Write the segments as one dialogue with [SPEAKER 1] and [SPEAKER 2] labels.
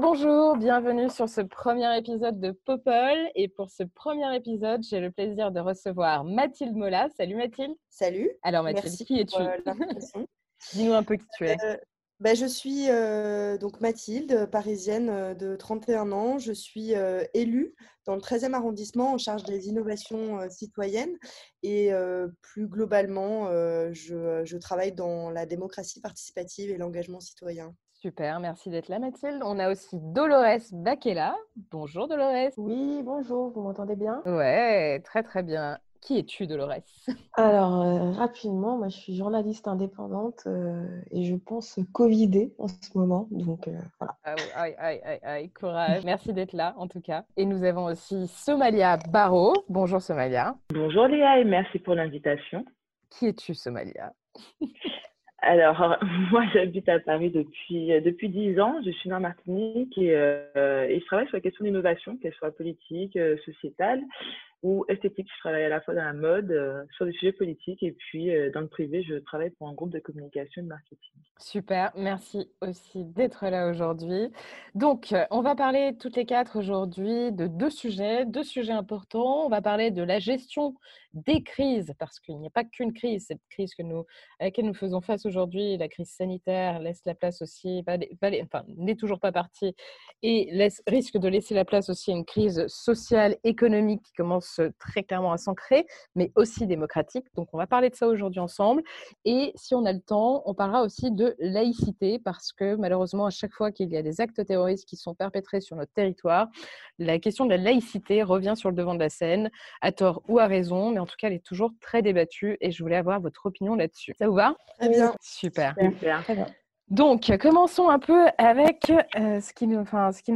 [SPEAKER 1] Bonjour, bonjour, bienvenue sur ce premier épisode de Popol. Et pour ce premier épisode, j'ai le plaisir de recevoir Mathilde Mola. Salut Mathilde.
[SPEAKER 2] Salut.
[SPEAKER 1] Alors Mathilde,
[SPEAKER 2] Merci
[SPEAKER 1] qui es-tu
[SPEAKER 2] euh.
[SPEAKER 1] Dis-nous un peu qui tu es.
[SPEAKER 2] Euh, bah, je suis euh, donc Mathilde, parisienne de 31 ans. Je suis élue dans le 13e arrondissement en charge des innovations citoyennes et plus globalement, je, je travaille dans la démocratie participative et l'engagement citoyen.
[SPEAKER 1] Super, merci d'être là Mathilde. On a aussi Dolores Baquela. Bonjour Dolores.
[SPEAKER 3] Oui, bonjour, vous m'entendez bien?
[SPEAKER 1] Ouais, très très bien. Qui es-tu Dolores?
[SPEAKER 3] Alors, euh, rapidement, moi je suis journaliste indépendante euh, et je pense covidée en ce moment. Donc euh, voilà.
[SPEAKER 1] Ah oui, aïe, aïe, aïe, aïe, courage. Merci d'être là en tout cas. Et nous avons aussi Somalia Barrault. Bonjour Somalia.
[SPEAKER 4] Bonjour Léa et merci pour l'invitation.
[SPEAKER 1] Qui es-tu Somalia?
[SPEAKER 4] Alors, moi j'habite à Paris depuis, euh, depuis 10 ans, je suis née en Martinique et, euh, et je travaille sur la question d'innovation, qu'elle soit politique, euh, sociétale ou esthétique. Je travaille à la fois dans la mode, euh, sur des sujets politiques et puis euh, dans le privé, je travaille pour un groupe de communication et de marketing.
[SPEAKER 1] Super, merci aussi d'être là aujourd'hui. Donc, euh, on va parler toutes les quatre aujourd'hui de deux sujets, deux sujets importants. On va parler de la gestion des crises, parce qu'il n'y a pas qu'une crise, cette crise que nous, à laquelle nous faisons face aujourd'hui, la crise sanitaire, laisse la place aussi, enfin, n'est toujours pas partie, et risque de laisser la place aussi à une crise sociale, économique qui commence très clairement à s'ancrer, mais aussi démocratique. Donc, on va parler de ça aujourd'hui ensemble. Et si on a le temps, on parlera aussi de laïcité parce que malheureusement, à chaque fois qu'il y a des actes terroristes qui sont perpétrés sur notre territoire, la question de la laïcité revient sur le devant de la scène, à tort ou à raison, mais en tout cas, elle est toujours très débattue et je voulais avoir votre opinion là-dessus. Ça vous va?
[SPEAKER 2] Très bien.
[SPEAKER 1] Super.
[SPEAKER 4] Super.
[SPEAKER 3] Très bien.
[SPEAKER 1] Donc, commençons un peu avec euh, ce, qui nous,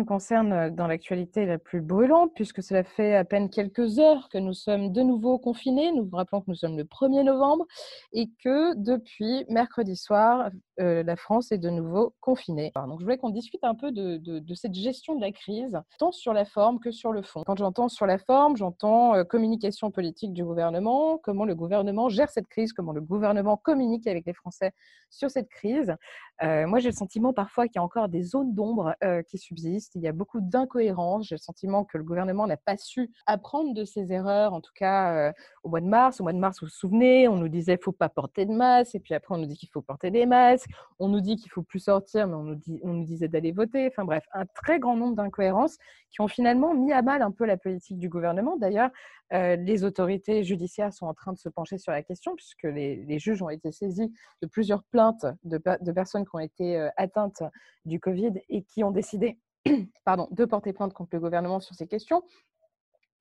[SPEAKER 1] concerne euh, dans l'actualité la plus brûlante, puisque cela fait à peine quelques heures que nous sommes de nouveau confinés. Nous vous rappelons que nous sommes le 1er novembre et que depuis mercredi soir, euh, la France est de nouveau confinée. Donc, je voulais qu'on discute un peu de, de- cette gestion de la crise, tant sur la forme que sur le fond. Quand j'entends sur la forme, j'entends euh, communication politique du gouvernement, comment le gouvernement gère cette crise, comment le gouvernement communique avec les Français sur cette crise. Euh, moi, j'ai le sentiment parfois qu'il y a encore des zones d'ombre qui subsistent. Il y a beaucoup d'incohérences. J'ai le sentiment que le gouvernement n'a pas su apprendre de ses erreurs, en tout cas au mois de mars. Au mois de mars, vous vous souvenez, on nous disait faut pas porter de masque, et puis après, on nous dit qu'il faut porter des masques. On nous dit qu'il faut plus sortir, mais on nous, disait d'aller voter. Enfin bref, un très grand nombre d'incohérences qui ont finalement mis à mal un peu la politique du gouvernement. D'ailleurs, euh, les autorités judiciaires sont en train de se pencher sur la question, puisque les, juges ont été saisis de plusieurs plaintes de, per- de personnes qui ont été euh, atteintes du Covid et qui ont décidé pardon, de porter plainte contre le gouvernement sur ces questions.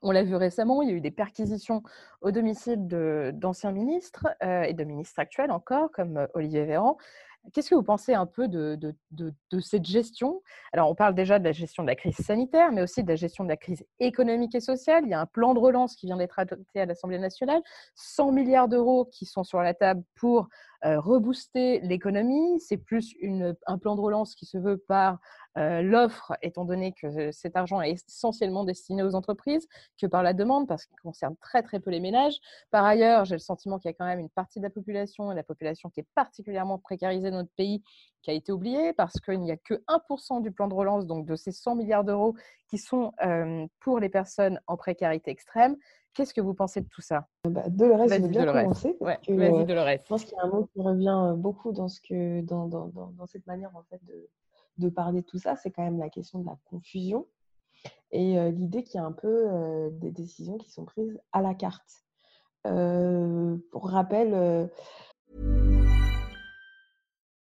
[SPEAKER 1] On l'a vu récemment, il y a eu des perquisitions au domicile d'anciens ministres euh, et de ministres actuels encore, comme Olivier Véran. Qu'est-ce que vous pensez un peu de, cette gestion? Alors, on parle déjà de la gestion de la crise sanitaire, mais aussi de la gestion de la crise économique et sociale. Il y a un plan de relance qui vient d'être adopté à l'Assemblée nationale, 100 milliards d'euros qui sont sur la table pour rebooster l'économie. C'est plus un plan de relance qui se veut par euh, l'offre, étant donné que euh, cet argent est essentiellement destiné aux entreprises, que par la demande, parce qu'il concerne très très peu les ménages. Par ailleurs, j'ai le sentiment qu'il y a quand même une partie de la population, la population qui est particulièrement précarisée dans notre pays, qui a été oubliée, parce qu'il n'y a que 1% du plan de relance, donc de ces 100 milliards d'euros qui sont euh, pour les personnes en précarité extrême. Qu'est-ce que vous pensez de tout ça?
[SPEAKER 3] Bah, Dolores, je veux bien
[SPEAKER 1] Dolores.
[SPEAKER 3] commencer
[SPEAKER 1] Ouais, vas-y
[SPEAKER 3] euh,
[SPEAKER 1] Dolores.
[SPEAKER 3] je pense qu'il y a un mot qui revient euh, beaucoup dans ce que dans, dans, dans, dans cette manière en fait de, de parler de tout ça, c'est quand même la question de la confusion et euh, l'idée qu'il y a un peu euh, des décisions qui sont prises à la carte. Euh, pour rappel,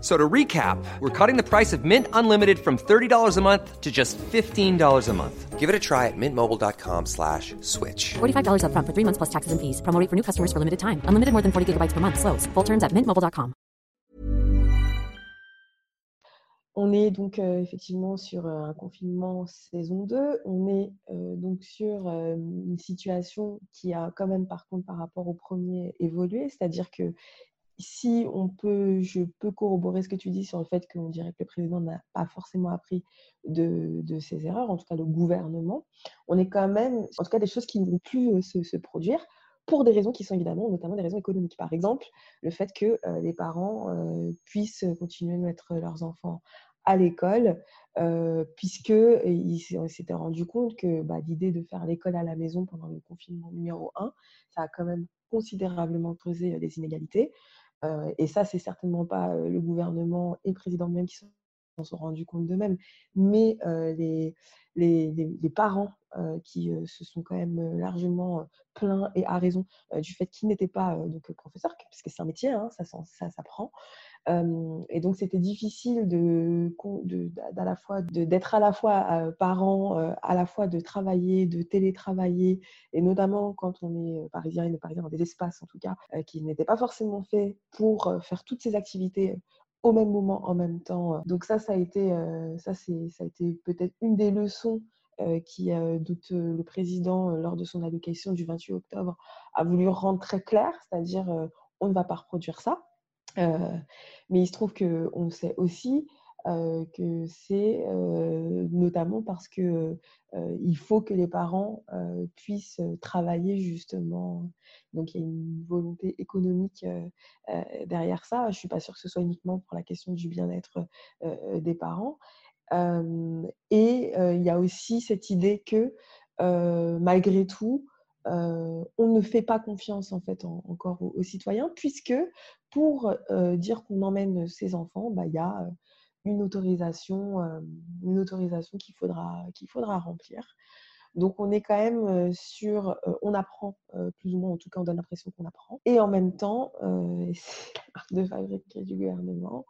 [SPEAKER 5] So to recap, we're cutting the price of Mint Unlimited from $30 a month to just $15 a month. Give it a try at mintmobile.com slash switch.
[SPEAKER 6] $45 up front for three months plus taxes and fees. Promo rate for new customers for limited time. Unlimited more than 40 gigabytes per month. Slows. Full terms at mintmobile.com.
[SPEAKER 3] On est donc euh, effectivement sur euh, un confinement saison 2. On est euh, donc sur euh, une situation qui a quand même par contre par rapport au premier évolué. C'est-à-dire que si on peut, je peux corroborer ce que tu dis sur le fait qu'on dirait que le président n'a pas forcément appris de, ses erreurs, en tout cas le gouvernement, on est quand même, en tout cas des choses qui ne vont plus euh, se, produire pour des raisons qui sont évidemment notamment des raisons économiques. Par exemple, le fait que euh, les parents euh, puissent continuer de mettre leurs enfants à l'école, euh, puisqu'ils s'étaient rendu compte que bah, l'idée de faire l'école à la maison pendant le confinement numéro 1, ça a quand même considérablement creusé les inégalités. Et ça, c'est certainement pas le gouvernement et le président même qui s'en sont rendus compte d'eux-mêmes, mais les, parents qui se sont quand même largement plaints et à raison du fait qu'ils n'étaient pas donc professeurs, puisque c'est un métier, hein, ça s'apprend. Euh, et donc, c'était difficile d'être à la fois euh, parent, euh, à la fois de travailler, de télétravailler, et notamment quand on est parisien et parisien dans des espaces, en tout cas, qui n'étaient pas forcément faits pour faire toutes ces activités au même moment, en même temps. Donc ça, ça a été, ça, ça a été peut-être une des leçons qui, doute le président, lors de son allocation du 28 octobre, a voulu rendre très clair, c'est-à-dire on ne va pas reproduire ça. Euh, mais il se trouve qu'on sait aussi euh, que c'est euh, notamment parce que il faut que les parents puissent travailler justement. Donc il y a une volonté économique derrière ça. Je ne suis pas sûre que ce soit uniquement pour la question du bien-être des parents. et il y a aussi cette idée que malgré tout, on ne fait pas confiance en fait encore aux, citoyens puisque pour dire qu'on emmène ses enfants, bah, il y a une autorisation, une autorisation qu'il faudra, qu'il faudra remplir. Donc on est quand même sur, on apprend plus ou moins, en tout cas on donne l'impression qu'on apprend. Et en même temps, c'est de fabrique du gouvernement,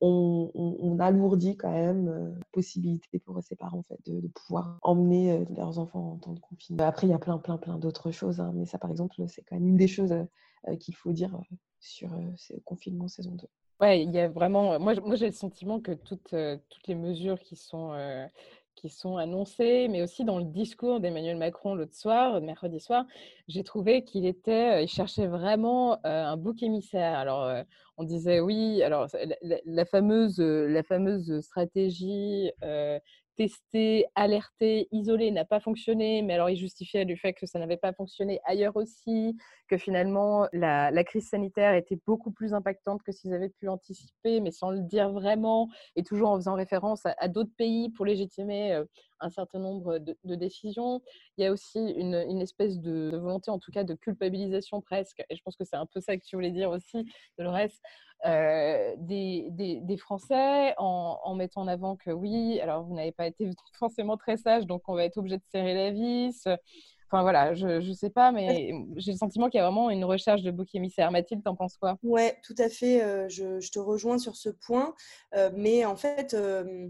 [SPEAKER 3] on, alourdit quand même euh, la possibilité pour ces parents en fait, de, pouvoir emmener euh, leurs enfants en temps de confinement. Après, il y a plein, plein, plein d'autres choses, hein, mais ça, par exemple, c'est quand même une des choses euh, qu'il faut dire sur ce confinement saison 2.
[SPEAKER 1] Ouais, il y a vraiment. Moi, moi j'ai le sentiment que toutes, toutes les mesures qui sont qui sont annoncées, mais aussi dans le discours d'Emmanuel Macron l'autre soir, mercredi soir, j'ai trouvé qu'il était, il cherchait vraiment un bouc émissaire. Alors, on disait oui, alors la fameuse, la fameuse stratégie testé, alerté, isolé n'a pas fonctionné, mais alors il justifiait du fait que ça n'avait pas fonctionné ailleurs aussi, que finalement la, crise sanitaire était beaucoup plus impactante que s'ils avaient pu anticiper, mais sans le dire vraiment, et toujours en faisant référence à, d'autres pays pour légitimer euh, un certain nombre de, de, décisions. Il y a aussi une, espèce de, de, volonté, en tout cas de culpabilisation presque, et je pense que c'est un peu ça que tu voulais dire aussi, Dolores, euh, des, des, des, Français en, en, mettant en avant que oui, alors vous n'avez pas été forcément très sage, donc on va être obligé de serrer la vis. Enfin voilà, je ne sais pas, mais j'ai le sentiment qu'il y a vraiment une recherche de bouc émissaire. Mathilde, t'en penses quoi?
[SPEAKER 2] Ouais, tout à fait. Euh, je, je, te rejoins sur ce point. Euh, mais en fait, euh, euh,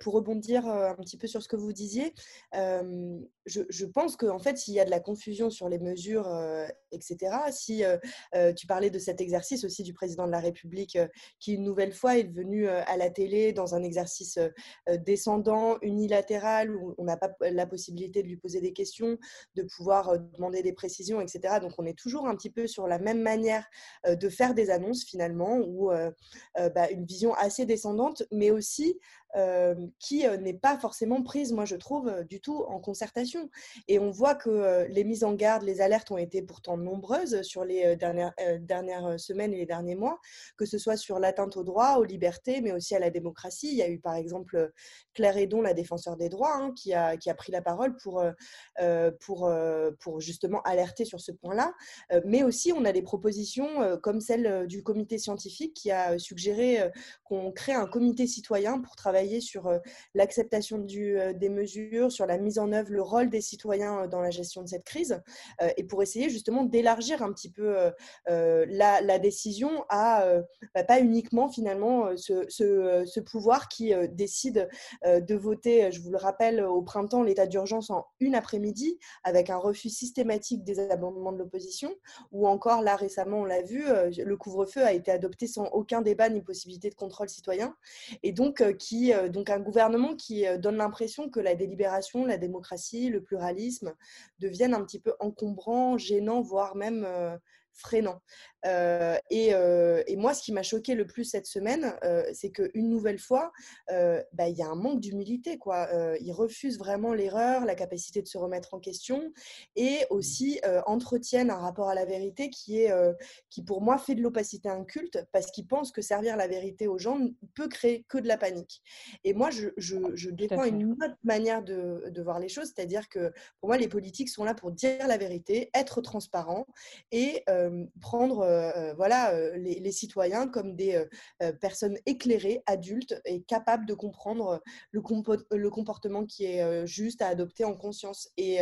[SPEAKER 2] pour rebondir euh, un petit peu sur ce que vous disiez, euh, je, pense qu'en fait, s'il y a de la confusion sur les mesures, etc., si tu parlais de cet exercice aussi du président de la République qui, une nouvelle fois, est venu à la télé dans un exercice descendant, unilatéral, où on n'a pas la possibilité de lui poser des questions, de pouvoir demander des précisions, etc. Donc, on est toujours un petit peu sur la même manière de faire des annonces, finalement, ou bah, une vision assez descendante, mais aussi qui n'est pas forcément prise, moi je trouve, du tout en concertation. Et on voit que les mises en garde, les alertes ont été pourtant nombreuses sur les dernières, dernières semaines et les derniers mois, que ce soit sur l'atteinte aux droits, aux libertés, mais aussi à la démocratie. Il y a eu par exemple Claire Edon, la défenseur des droits, hein, qui, a, qui a pris la parole pour, pour, pour justement alerter sur ce point-là. mais aussi, on a des propositions comme celle du comité scientifique qui a suggéré qu'on crée un comité citoyen pour travailler sur l'acceptation des mesures, sur la mise en œuvre, le rôle des citoyens dans la gestion de cette crise, et pour essayer justement d'élargir un petit peu la, décision à bah, pas uniquement finalement ce, ce pouvoir qui décide de voter, je vous le rappelle, au printemps, l'état d'urgence en une après-midi, avec un refus systématique des amendements de l'opposition, ou encore là récemment, on l'a vu, le couvre-feu a été adopté sans aucun débat ni possibilité de contrôle citoyen, et donc, qui, donc un gouvernement qui donne l'impression que la délibération, la démocratie, le pluralisme deviennent un petit peu encombrants, gênants, voire même freinant. Euh, et, euh, et, moi, ce qui m'a choqué le plus cette semaine, euh, c'est qu'une nouvelle fois, bah, il y a un manque d'humilité. Quoi. ils refusent vraiment l'erreur, la capacité de se remettre en question, et aussi entretiennent un rapport à la vérité qui, est, qui pour moi, fait de l'opacité un culte, parce qu'ils pensent que servir la vérité aux gens ne peut créer que de la panique. Et moi, je, je, je défends une autre manière de, de voir les choses, c'est-à-dire que pour moi, les politiques sont là pour dire la vérité, être transparents et prendre euh, voilà, euh, les, citoyens comme des euh, personnes éclairées, adultes et capables de comprendre le, le comportement qui est juste à adopter en conscience. Et,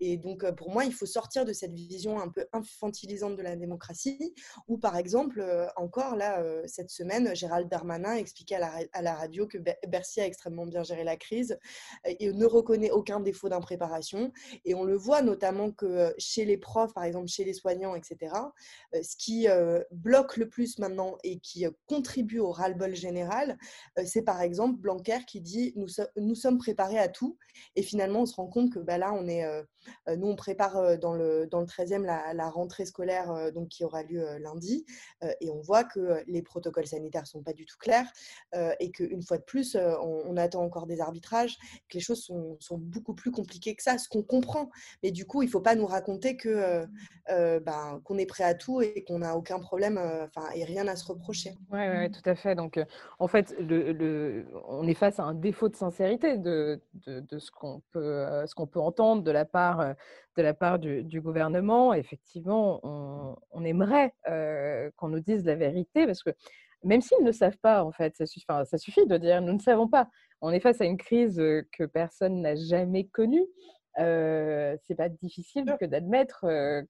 [SPEAKER 2] et, donc, pour moi, il faut sortir de cette vision un peu infantilisante de la démocratie, où, par exemple, encore là, cette semaine, Gérald Darmanin expliquait à la, à la radio que Bercy a extrêmement bien géré la crise et ne reconnaît aucun défaut d'impréparation. Et on le voit notamment que chez les profs, par exemple, chez les soignants, etc., ce qui euh, bloque le plus maintenant et qui euh, contribue au ras-le-bol général, euh, c'est par exemple Blanquer qui dit nous, sommes préparés à tout. Et finalement, on se rend compte que bah, là, on est, nous, on prépare dans le, dans le 13e la, rentrée scolaire donc, qui aura lieu lundi. et on voit que les protocoles sanitaires ne sont pas du tout clairs et qu'une fois de plus, on, attend encore des arbitrages, que les choses sont, beaucoup plus compliquées que ça, ce qu'on comprend. Mais du coup, il ne faut pas nous raconter ben, qu'on est prêt à tout et qu'on n'a aucun problème enfin et rien à se reprocher.
[SPEAKER 1] Oui, ouais, tout à fait. Donc, en fait, on est face à un défaut de sincérité de, de ce qu'on peut, entendre de la part, du, gouvernement. Effectivement, on, aimerait qu'on nous dise la vérité parce que même s'ils ne savent pas, en fait, ça suffit de dire nous ne savons pas. On est face à une crise que personne n'a jamais connue euh, c'est pas difficile que d'admettre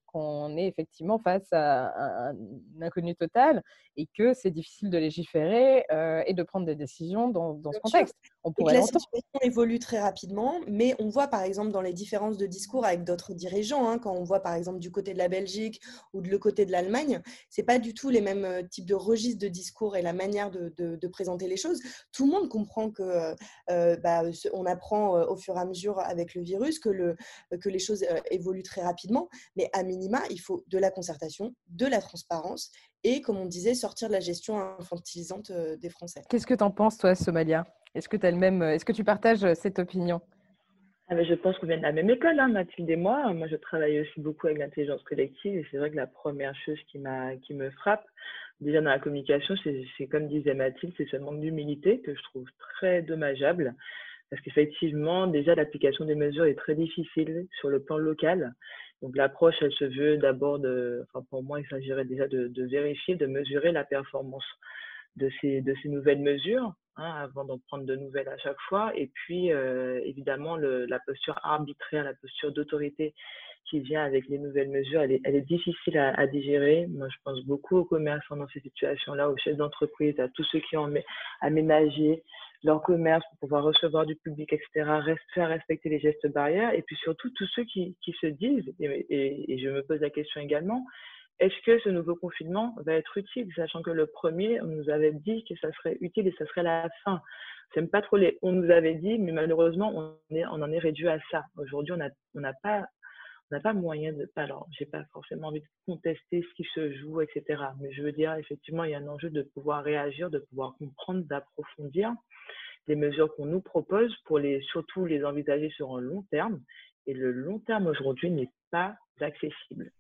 [SPEAKER 1] qu'on est effectivement face à un, inconnu total et que c'est difficile de légiférer et de prendre des décisions dans, dans ce contexte.
[SPEAKER 2] On pourrait la situation évolue très rapidement, mais on voit par exemple dans les différences de discours avec d'autres dirigeants, hein, quand on voit par exemple du côté de la Belgique ou de le côté de l'Allemagne, c'est pas du tout les mêmes types de registres de discours et la manière de, de, présenter les choses. Tout le monde comprend que bah, on apprend au fur et à mesure avec le virus que le, que les choses euh, évoluent très rapidement. Mais à minima, il faut de la concertation, de la transparence et, comme on disait, sortir de la gestion infantilisante euh, des Français.
[SPEAKER 1] Qu'est-ce que tu en penses, toi, Somalia? Est-ce que, as le même, est-ce que tu partages euh, cette opinion?
[SPEAKER 4] Ah, je pense qu'on vient de la même école, hein, Mathilde et moi. Moi, je travaille aussi beaucoup avec l'intelligence collective et c'est vrai que la première chose qui, m'a, qui me frappe, déjà dans la communication, c'est, c'est comme disait Mathilde, c'est ce manque d'humilité que je trouve très dommageable parce qu'effectivement, déjà, l'application des mesures est très difficile sur le plan local. Donc, l'approche, elle se veut d'abord de, enfin, pour moi, il s'agirait déjà de, vérifier, de mesurer la performance de ces, nouvelles mesures, hein, avant d'en prendre de nouvelles à chaque fois. Et puis, euh, évidemment, la posture arbitraire, la posture d'autorité qui vient avec les nouvelles mesures, elle est, elle est difficile à, à, digérer. Moi, je pense beaucoup aux commerçants dans ces situations-là, aux chefs d'entreprise, à tous ceux qui ont aménagé leur commerce pour pouvoir recevoir du public, etc., faire respecter les gestes barrières, et puis surtout tous ceux qui, qui se disent, et, je me pose la question également, est-ce que ce nouveau confinement va être utile, sachant que le premier, on nous avait dit que ça serait utile et ça serait la fin. J'aime pas trop les on nous avait dit, mais malheureusement, on, est, on en est réduit à ça. Aujourd'hui, on n'a on n'a pas on n'a pas moyen de. Alors, j'ai pas forcément envie de contester ce qui se joue, etc. Mais je veux dire, effectivement, il y a un enjeu de pouvoir réagir, de pouvoir comprendre, d'approfondir. des mesures qu'on nous propose pour les, surtout les envisager sur un long terme. Et le long terme aujourd'hui n'est pas accessible.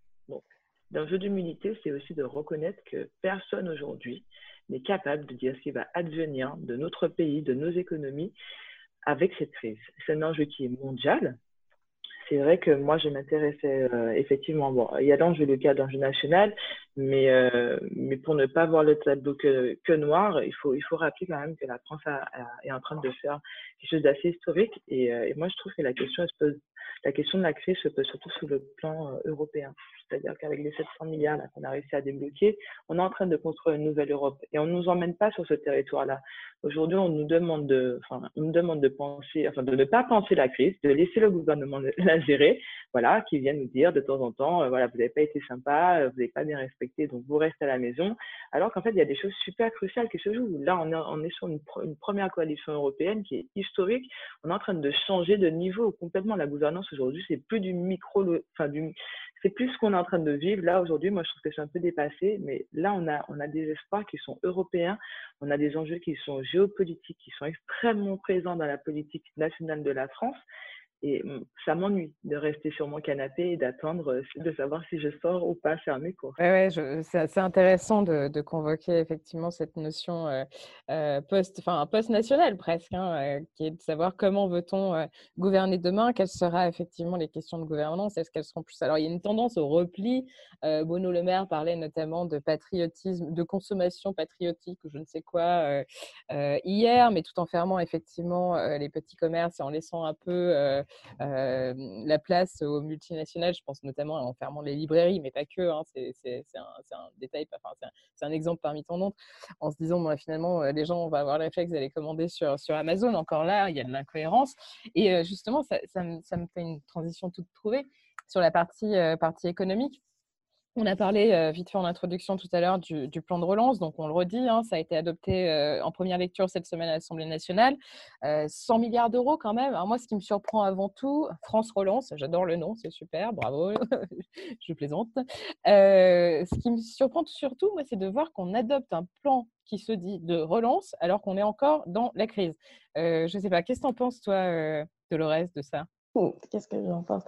[SPEAKER 4] L'enjeu d'humilité, c'est aussi de reconnaître que personne aujourd'hui n'est capable de dire ce qui va advenir de notre pays, de nos économies avec cette crise. C'est un enjeu qui est mondial, c'est vrai que moi, je m'intéressais euh, effectivement, bon, il y a l'enjeu local, l'enjeu national, mais, euh, mais pour ne pas voir le tableau que, noir, il faut, il faut rappeler quand même que la France est en train de faire quelque chose d'assez historique. Et, euh, et, moi, je trouve que la question, se pose, la question de la crise se pose surtout sur le plan européen. C'est-à-dire qu'avec les 700 milliards qu'on a réussi à débloquer, on est en train de construire une nouvelle Europe. Et on ne nous emmène pas sur ce territoire-là. Aujourd'hui, on nous demande de, enfin, on nous demande de penser, enfin, de ne pas penser la crise, de laisser le gouvernement la gérer, voilà, qui vient nous dire de temps en temps, voilà, vous n'avez pas été sympa, vous n'avez pas bien respecté donc vous restez à la maison. Alors qu'en fait, il y a des choses super cruciales qui se jouent. Là, on est sur une, première coalition européenne qui est historique. On est en train de changer de niveau complètement. La gouvernance aujourd'hui, c'est plus du micro, enfin c'est plus ce qu'on est en train de vivre. Là, aujourd'hui, moi, je trouve que c'est un peu dépassé, mais là, on a, on a des espoirs qui sont européens, on a des enjeux qui sont géopolitiques, qui sont extrêmement présents dans la politique nationale de la France. Et ça m'ennuie de rester sur mon canapé et d'attendre de savoir si je sors ou pas faire mes cours.
[SPEAKER 1] Ouais, ouais c'est intéressant de, convoquer effectivement cette notion euh, post, enfin post nationale presque, hein, qui est de savoir comment veut-on gouverner demain, quelles seront effectivement les questions de gouvernance, est-ce qu'elles seront plus. Alors il y a une tendance au repli. Bruno Le Maire parlait notamment de patriotisme, de consommation patriotique ou je ne sais quoi hier, mais tout en fermant effectivement les petits commerces et en laissant un peu euh, la place aux multinationales, je pense notamment en fermant les librairies, mais pas que, hein, c'est un, détail, c'est un, exemple parmi tant d'autres, en se disant, finalement, euh, les gens, vont avoir le réflexe d'aller commander sur, Amazon. Encore là, il y a de l'incohérence. Et euh, justement, ça, me, fait une transition toute trouvée sur la partie économique. On a parlé euh, vite fait en introduction tout à l'heure du, plan de relance, donc on le redit, hein, ça a été adopté euh, en première lecture cette semaine à l'Assemblée nationale. 100 euh, milliards d'euros quand même. Alors moi, ce qui me surprend avant tout, France Relance, j'adore le nom, c'est super, bravo, je plaisante. ce qui me surprend surtout, moi, c'est de voir qu'on adopte un plan qui se dit de relance alors qu'on est encore dans la crise. je ne sais pas, qu'est-ce que tu en penses, toi, Dolores, de ça?
[SPEAKER 3] Qu'est-ce que j'en pense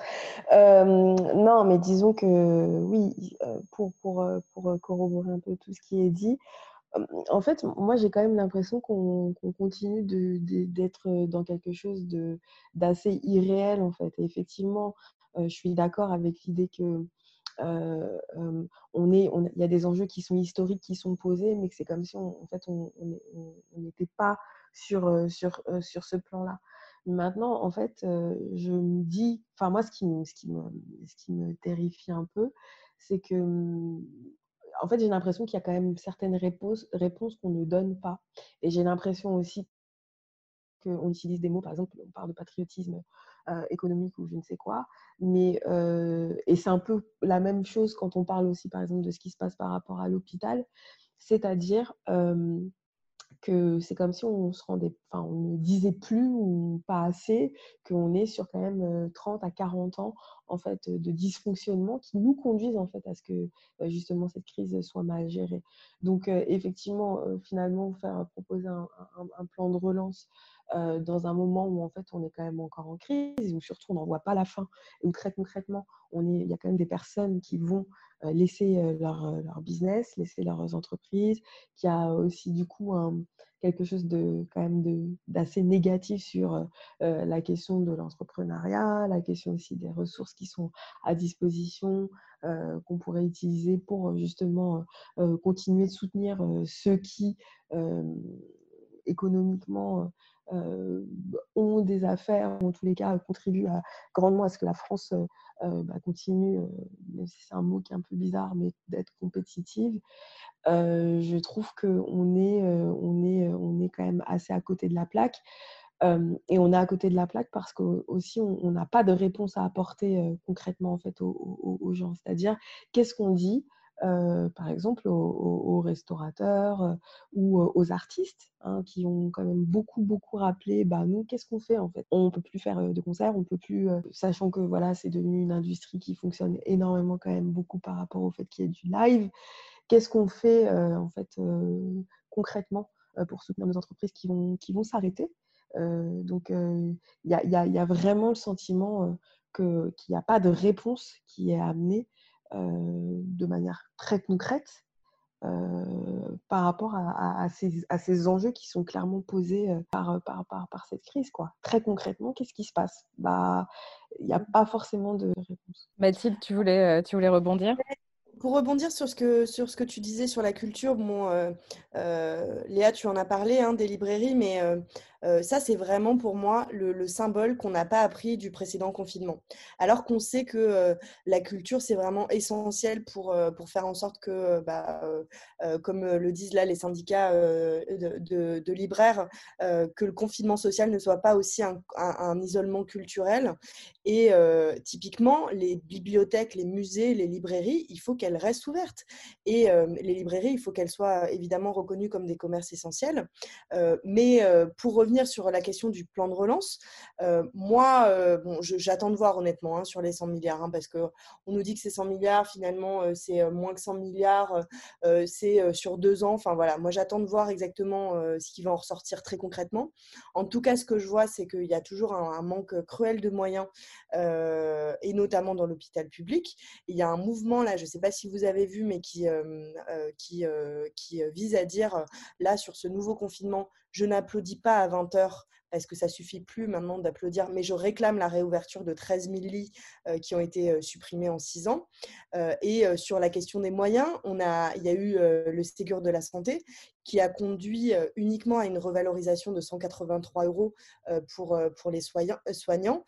[SPEAKER 3] Non, mais disons que oui, pour, pour, pour corroborer un peu tout ce qui est dit, en fait, moi, j'ai quand même l'impression qu'on continue d'être dans quelque chose d'assez irréel, en fait. Et effectivement, je suis d'accord avec l'idée que on est, il y a des enjeux qui sont historiques, qui sont posés, mais que c'est comme si, on, en fait, on n'était pas sur, sur, sur ce plan-là. Maintenant, en fait, je me dis, enfin moi, ce qui, me, terrifie un peu, c'est que, mmh, en fait, j'ai l'impression qu'il y a quand même certaines réponses, qu'on ne donne pas. Et j'ai l'impression aussi qu'on utilise des mots, par exemple, on parle de patriotisme économique ou je ne sais quoi, mais et c'est un peu la même chose quand on parle aussi, par exemple, de ce qui se passe par rapport à l'hôpital, c'est-à-dire que c'est comme si on se rendait, enfin, on ne disait plus ou pas assez qu'on est sur quand même 30 à 40 ans en fait de dysfonctionnement qui nous conduisent en fait à ce que justement cette crise soit mal gérée. Donc effectivement, finalement, faire proposer un, plan de relance dans un moment où en fait on est quand même encore en crise, où surtout on n'en voit pas la fin, et où très concrètement, on est, il y a quand même des personnes qui vont laisser leur, leur, business, laisser leurs entreprises, qui a aussi du coup un, quelque chose de quand même d'assez négatif sur la question de l'entrepreneuriat, la question aussi des ressources qui sont à disposition, qu'on pourrait utiliser pour justement continuer de soutenir ceux qui économiquement ont des affaires, en tous les cas contribuent grandement à ce que la France bah, continue, même si c'est un mot qui est un peu bizarre, mais d'être compétitive. je trouve qu'on est, on est, on est quand même assez à côté de la plaque. et on est à côté de la plaque parce qu'aussi on n'a pas de réponse à apporter concrètement en fait aux gens. C'est-à-dire, qu'est-ce qu'on dit? Par exemple, aux, restaurateurs ou aux artistes hein, qui ont quand même beaucoup, beaucoup rappelé, bah, nous, qu'est-ce qu'on fait en fait? On peut plus faire de concerts, on peut plus, sachant que voilà, c'est devenu une industrie qui fonctionne énormément quand même beaucoup par rapport au fait qu'il y ait du live. Qu'est-ce qu'on fait en fait concrètement pour soutenir nos entreprises qui vont, qui vont s'arrêter? Donc, il y a, y, y, a, vraiment le sentiment qu'il n'y a pas de réponse qui est amenée de manière très concrète par rapport à, à, ces, à, ces, enjeux qui sont clairement posés par, par, par, par cette crise. Quoi. Très concrètement, qu'est-ce qui se passe? Bah, Il n'y a pas forcément de réponse.
[SPEAKER 1] Mathilde, tu voulais, tu voulais rebondir?
[SPEAKER 2] Pour rebondir sur ce, que, sur ce que tu disais sur la culture, bon, euh, euh, Léa, tu en as parlé hein, des librairies, mais euh, ça, c'est vraiment pour moi le, symbole qu'on n'a pas appris du précédent confinement. Alors qu'on sait que euh, la culture, c'est vraiment essentiel pour, euh, pour faire en sorte que, bah, comme le disent là les syndicats de, libraires, que le confinement social ne soit pas aussi un, isolement culturel. Et typiquement, les bibliothèques, les musées, les librairies, il faut qu'elles restent ouvertes. Et les librairies, il faut qu'elles soient évidemment reconnues comme des commerces essentiels. mais pour revenir sur la question du plan de relance, euh, moi, euh, j'attends de voir honnêtement hein, sur les 100 milliards, hein, parce qu'on nous dit que c'est 100 milliards, finalement, euh, c'est moins que 100 milliards, c'est sur deux ans. Enfin voilà, moi, j'attends de voir exactement ce qui va en ressortir très concrètement. En tout cas, ce que je vois, c'est qu'il y a toujours un, manque cruel de moyens, et notamment dans l'hôpital public. Il y a un mouvement, là, je ne sais pas si vous avez vu, mais qui vise à dire, là, sur ce nouveau confinement, je n'applaudis pas à 20 heures parce que ça suffit plus maintenant d'applaudir, mais je réclame la réouverture de 13 000 lits euh, qui ont été euh, supprimés en 6 ans. Euh, et sur la question des moyens, il y a eu le Ségur de la santé qui a conduit uniquement à une revalorisation de 183 euros pour, pour les soignants,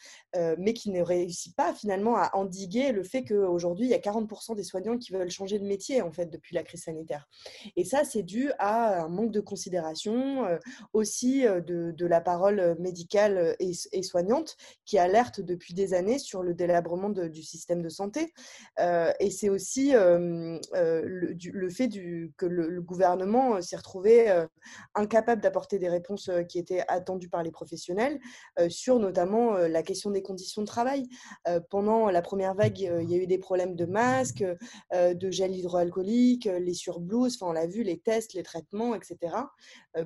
[SPEAKER 2] mais qui ne réussit pas finalement à endiguer le fait qu'aujourd'hui, il y a 40% des soignants qui veulent changer de métier en fait depuis la crise sanitaire. Et ça, c'est dû à un manque de considération aussi de la parole médicale et, soignante qui alerte depuis des années sur le délabrement du système de santé. et c'est aussi le, fait que le, gouvernement s'est retrouvé incapable d'apporter des réponses qui étaient attendues par les professionnels sur notamment la question des conditions de travail. pendant la première vague, il y a eu des problèmes de masques, de gel hydroalcoolique, les surblouses, enfin on l'a vu, les tests, les traitements, etc.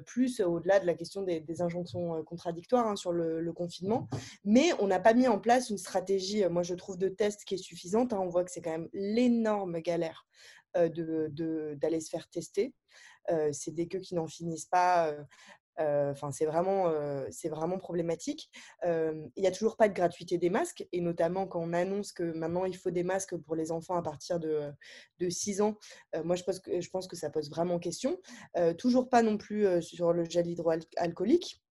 [SPEAKER 2] plus au-delà de la question des, injonctions contradictoires hein, sur le, confinement. Mais on n'a pas mis en place une stratégie, moi je trouve, de test qui est suffisante. Hein. On voit que c'est quand même l'énorme galère d'aller de, se faire tester. c'est des queues qui n'en finissent pas. Enfin, c'est vraiment, c'est vraiment problématique. il n'y a toujours pas de gratuité des masques, et notamment quand on annonce que maintenant il faut des masques pour les enfants à partir de, de 6 ans. moi, je pense, que, je pense que ça pose vraiment question. toujours pas non plus sur le gel hydroalcoolique.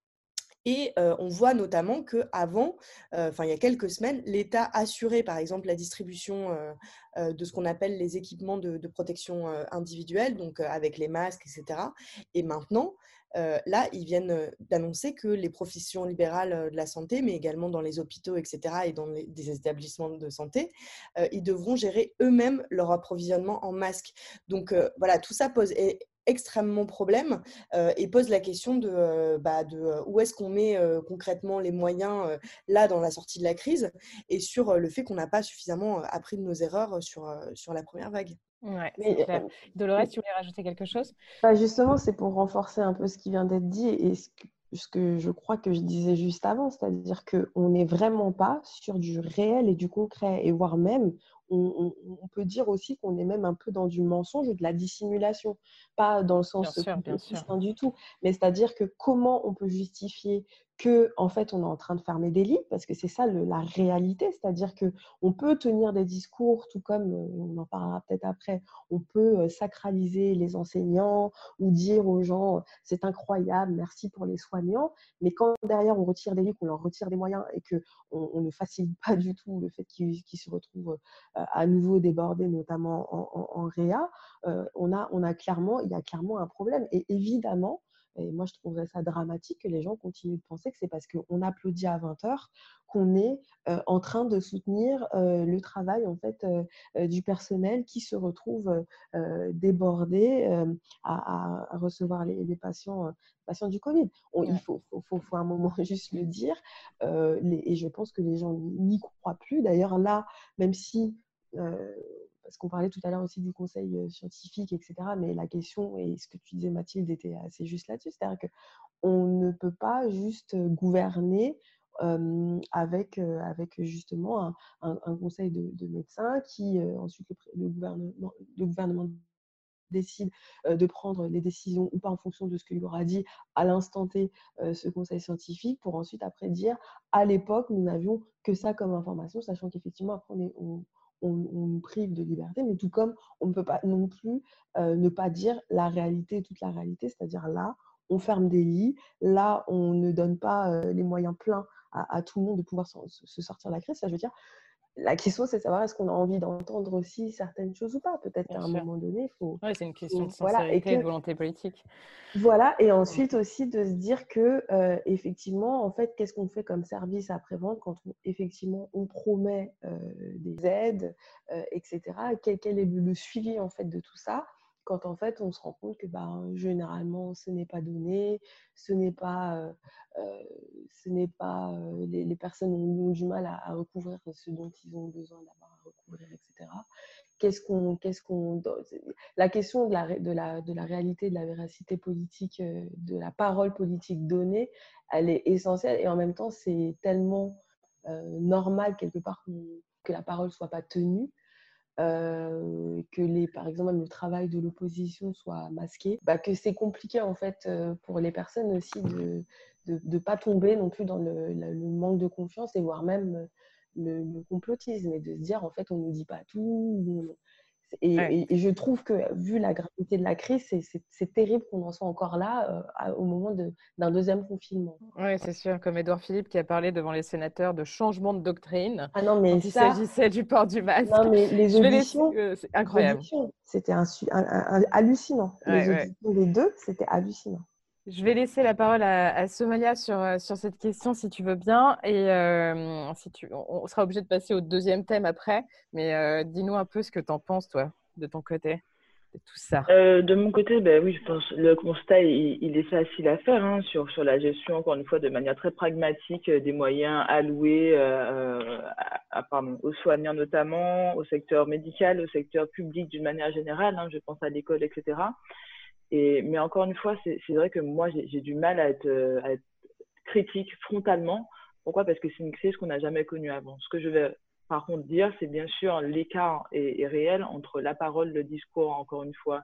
[SPEAKER 2] Et on voit notamment qu'avant, enfin il y a quelques semaines, l'État assurait par exemple la distribution de ce qu'on appelle les équipements de, protection individuelle, donc avec les masques, etc. Et maintenant, là, ils viennent d'annoncer que les professions libérales de la santé, mais également dans les hôpitaux, etc., et dans les, des établissements de santé, ils devront gérer eux-mêmes leur approvisionnement en masques. Donc voilà, tout ça pose extrêmement problème euh, et pose la question de, euh, bah, de euh, où est-ce qu'on met concrètement les moyens là dans la sortie de la crise et sur le fait qu'on n'a pas suffisamment appris de nos erreurs sur, sur la première vague.
[SPEAKER 1] Ouais, clair. Dolores, tu voulais rajouter quelque chose?
[SPEAKER 3] Bah Justement, c'est pour renforcer un peu ce qui vient d'être dit et ce que, ce que je crois que je disais juste avant, c'est-à-dire qu'on n'est vraiment pas sur du réel et du concret, et voire même, on, peut dire aussi qu'on est même un peu dans du mensonge ou de la dissimulation, pas dans le sens bien sûr, du tout, mais c'est-à-dire que comment on peut justifier que en fait on est en train de fermer des lits parce que c'est ça la réalité, c'est-à-dire que on peut tenir des discours tout comme euh, on en parlera peut-être après, on peut euh, sacraliser les enseignants ou dire aux gens c'est incroyable, merci pour les soignants, mais quand derrière on retire des lits, qu'on leur retire des moyens et que on, ne facilite pas du tout le fait qu'ils se retrouvent euh, à nouveau débordés, notamment en, en, réa, on a on a clairement il y a clairement un problème. Et évidemment et moi, je trouverais ça dramatique que les gens continuent de penser que c'est parce qu'on applaudit à 20 heures qu'on est en train de soutenir le travail en fait du personnel qui se retrouve débordé à, recevoir les, patients, patients du Covid. Il faut, faut, faut, un moment juste le dire. et je pense que les gens n'y croient plus. D'ailleurs, là, même si parce qu'on parlait tout à l'heure aussi du conseil scientifique, etc. Mais la question, et ce que tu disais Mathilde, était assez juste là-dessus, c'est-à-dire qu'on ne peut pas juste gouverner avec, avec justement un, conseil de, médecins qui, ensuite, le, gouvernement, le gouvernement décide de prendre les décisions ou pas en fonction de ce qu'il aura dit à l'instant T ce conseil scientifique pour ensuite après dire à l'époque nous n'avions que ça comme information sachant qu'effectivement après on, on, nous prive de liberté mais tout comme on ne peut pas non plus ne pas dire la réalité toute la réalité. C'est-à-dire là on ferme des lits là on ne donne pas les moyens pleins à, tout le monde de pouvoir se sortir de la crise. Ça je veux dire la question, c'est de savoir est-ce qu'on a envie d'entendre aussi certaines choses ou pas. Peut-être qu'à un moment donné, il faut.
[SPEAKER 1] Oui, c'est une question de sincérité et de volonté politique.
[SPEAKER 3] Voilà, et ensuite aussi de se dire que, euh, effectivement, en fait, qu'est-ce qu'on fait comme service après-vente quand on, effectivement on promet euh, des aides, euh, etc. Quel, quel, est le, suivi en fait de tout ça? Quand en fait on se rend compte que bah, généralement ce n'est pas donné, ce n'est pas, ce n'est pas les, personnes ont, du mal à, recouvrir ce dont ils ont besoin d'avoir à recouvrir, etc. Qu'est-ce qu'on, qu'est-ce qu'on, la question de la, de, la, de la réalité, de la véracité politique, de la parole politique donnée, elle est essentielle et en même temps c'est tellement normal quelque part que la parole soit pas tenue euh, que les, par exemple même le travail de l'opposition soit masqué, bah, que c'est compliqué en fait euh, pour les personnes aussi de ne pas tomber non plus dans le, manque de confiance et voire même le, le, complotisme et de se dire en fait on ne nous dit pas tout, et, je trouve que, vu la gravité de la crise, c'est terrible qu'on en soit encore là euh, au moment d'un deuxième confinement.
[SPEAKER 1] Oui, c'est sûr. Comme Edouard Philippe qui a parlé devant les sénateurs de changement de doctrine.
[SPEAKER 3] Ah non, mais
[SPEAKER 1] il s'agissait du port du masque.
[SPEAKER 3] Non, mais les auditions,
[SPEAKER 1] c'est incroyable.
[SPEAKER 3] C'était hallucinant. les auditions des deux, c'était hallucinant.
[SPEAKER 1] Je vais laisser la parole à, Somalia sur, euh, cette question, si tu veux bien. Et euh, on sera obligé de passer au deuxième thème après. Mais euh, dis-nous un peu ce que tu en penses, toi, de ton côté, de tout ça.
[SPEAKER 4] de mon côté, ben oui, je pense le constat, il, est facile à faire hein, sur, la gestion, encore une fois, de manière très pragmatique des moyens alloués à, pardon, aux soignants notamment, au secteur médical, au secteur public d'une manière générale. Hein, je pense à l'école, etc. Et, mais encore une fois, c'est vrai que moi, j'ai du mal à être, euh, critique frontalement. Pourquoi? Parce que c'est une crise qu'on n'a jamais connue avant. Ce que je vais par contre dire, c'est bien sûr l'écart est, est, réel entre la parole, le discours, encore une fois,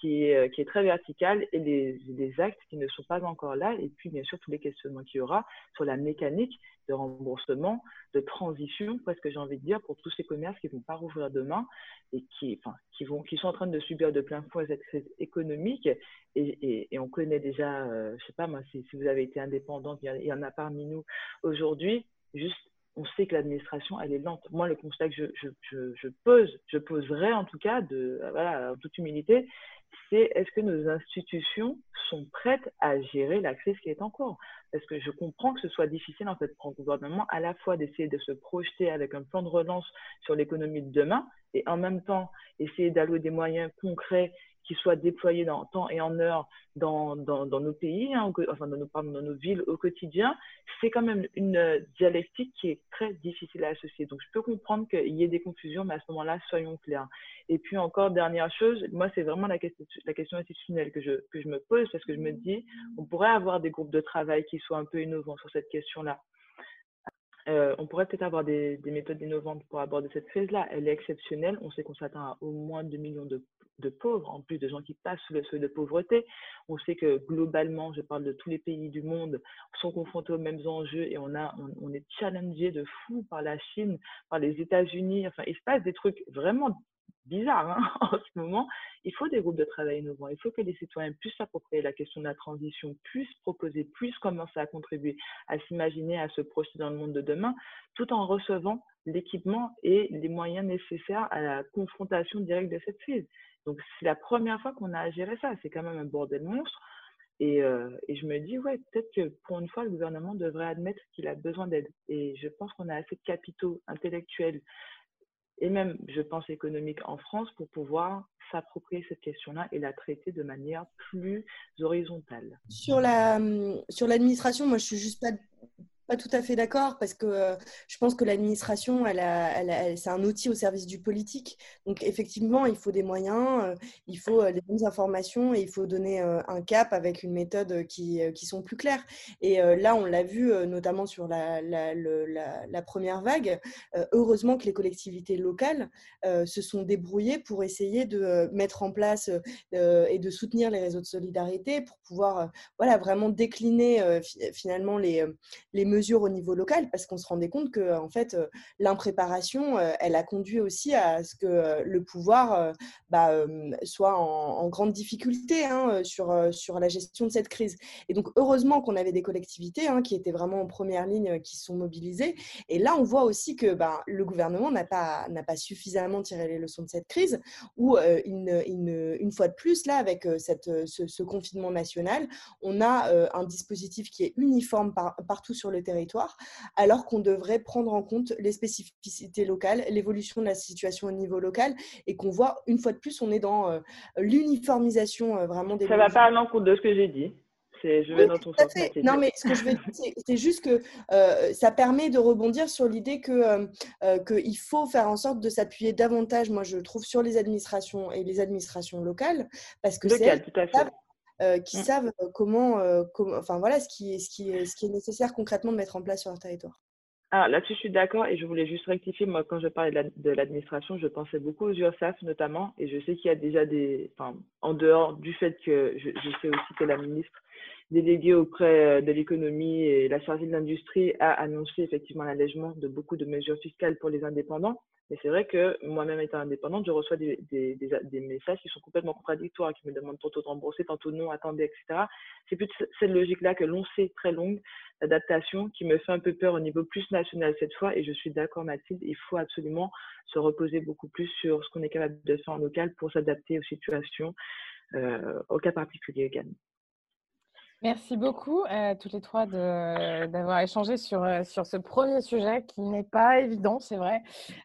[SPEAKER 4] qui est, euh, qui est très verticale et les, les, actes qui ne sont pas encore là. Et puis, bien sûr, tous les questionnements qu'il y aura sur la mécanique de remboursement, de transition, presque j'ai envie de dire, pour tous ces commerces qui ne vont pas rouvrir demain et qui, vont, qui sont en train de subir de plein fouet cette crise économique. Et, on connaît déjà, euh, je sais pas moi, si, vous avez été indépendante, il y en a parmi nous aujourd'hui, juste on sait que l'administration, elle est lente. Moi, le constat que je, je, je, je pose, je poserais en tout cas, de, voilà, en toute humilité, c'est est-ce que nos institutions sont prêtes à gérer la crise qui est en cours? Parce que je comprends que ce soit difficile en fait pour le gouvernement à la fois d'essayer de se projeter avec un plan de relance sur l'économie de demain et en même temps essayer d'allouer des moyens concrets qui soient déployés dans temps et en heure dans, nos pays, hein, enfin dans nos, villes au quotidien, c'est quand même une euh, dialectique qui est très difficile à associer. Donc je peux comprendre qu'il y ait des confusions, mais à ce moment-là, soyons clairs. Et puis encore, dernière chose, moi c'est vraiment la question, institutionnelle que je, me pose, parce que je me dis, on pourrait avoir des groupes de travail qui soient un peu innovants sur cette question-là. Euh, on pourrait peut-être avoir des, des, méthodes innovantes pour aborder cette crise-là. Elle est exceptionnelle. On sait qu'on s'attend à au moins 2 millions de, de, pauvres, en plus de gens qui passent sous le seuil de pauvreté. On sait que globalement, je parle de tous les pays du monde, sont confrontés aux mêmes enjeux et on, a, on, est challengé de fou par la Chine, par les États-Unis. Enfin, il se passe des trucs vraiment bizarre hein, en ce moment. Il faut des groupes de travail innovants. Il faut que les citoyens puissent s'approprier la question de la transition, puissent proposer, puissent commencer à contribuer, à s'imaginer, à se projeter dans le monde de demain, tout en recevant l'équipement et les moyens nécessaires à la confrontation directe de cette crise. Donc, c'est la première fois qu'on a à gérer ça. C'est quand même un bordel monstre. Et, euh, et, je me dis, ouais, peut-être que pour une fois, le gouvernement devrait admettre qu'il a besoin d'aide. Et je pense qu'on a assez de capitaux intellectuels, et même, je pense, économique en France pour pouvoir s'approprier cette question-là et la traiter de manière plus horizontale.
[SPEAKER 2] Sur la sur l'administration, moi, je suis juste pas pas tout à fait d'accord parce que euh, je pense que l'administration, c'est un outil au service du politique. Donc effectivement, il faut des moyens, euh, il faut euh, des bonnes informations et il faut donner un cap avec une méthode qui, sont plus claires. Et là, on l'a vu notamment sur la, première vague. heureusement que les collectivités locales se sont débrouillées pour essayer de mettre en place et de soutenir les réseaux de solidarité pour pouvoir voilà, vraiment décliner finalement les mesures au niveau local parce qu'on se rendait compte que en fait euh, l'impréparation euh, elle a conduit aussi à ce que euh, le pouvoir bah, soit en, grande difficulté hein, sur, sur la gestion de cette crise. Et donc heureusement qu'on avait des collectivités hein, qui étaient vraiment en première ligne, qui sont mobilisées. Et là on voit aussi que bah, le gouvernement n'a pas, n'a pas suffisamment tiré les leçons de cette crise, où une, une, fois de plus là avec cette, ce, confinement national, on a un dispositif qui est uniforme partout sur le territoire territoire, alors qu'on devrait prendre en compte les spécificités locales, l'évolution de la situation au niveau local, et qu'on voit, une fois de plus, on est dans euh, l'uniformisation euh, vraiment des...
[SPEAKER 4] Ça ne va pas à l'encontre de ce que j'ai dit. Je vais dans ton sens.
[SPEAKER 2] Non, mais ce que je veux dire, c'est juste que euh, ça permet de rebondir sur l'idée que qu'il faut faire en sorte de s'appuyer davantage, moi je trouve, sur les administrations et les administrations locales, parce que
[SPEAKER 4] c'est tout à fait.
[SPEAKER 2] Euh, qui mmh. savent euh, comment, euh, enfin voilà, ce qui, est, ce, qui est, ce qui est nécessaire concrètement de mettre en place sur leur territoire.
[SPEAKER 4] Alors là-dessus, je suis d'accord et je voulais juste rectifier. Moi, quand je parlais de l'administration, je pensais beaucoup aux URSAF notamment. Et je sais qu'il y a déjà des. Enfin, en dehors du fait que je, je sais aussi que la ministre déléguée auprès de l'économie et la chargée de l'industrie a annoncé effectivement l'allègement de beaucoup de mesures fiscales pour les indépendants. Mais c'est vrai que moi-même étant indépendante, je reçois des, messages qui sont complètement contradictoires, qui me demandent tantôt de rembourser, tantôt non, attendez, etc. C'est plus cette logique-là que l'on sait très longue, d'adaptation, qui me fait un peu peur au niveau plus national cette fois. Et je suis d'accord, Mathilde, il faut absolument se reposer beaucoup plus sur ce qu'on est capable de faire en local pour s'adapter aux situations, euh, au cas particulier également.
[SPEAKER 1] Merci beaucoup à toutes les trois d'avoir échangé sur, euh, sur ce premier sujet qui n'est pas évident, c'est vrai.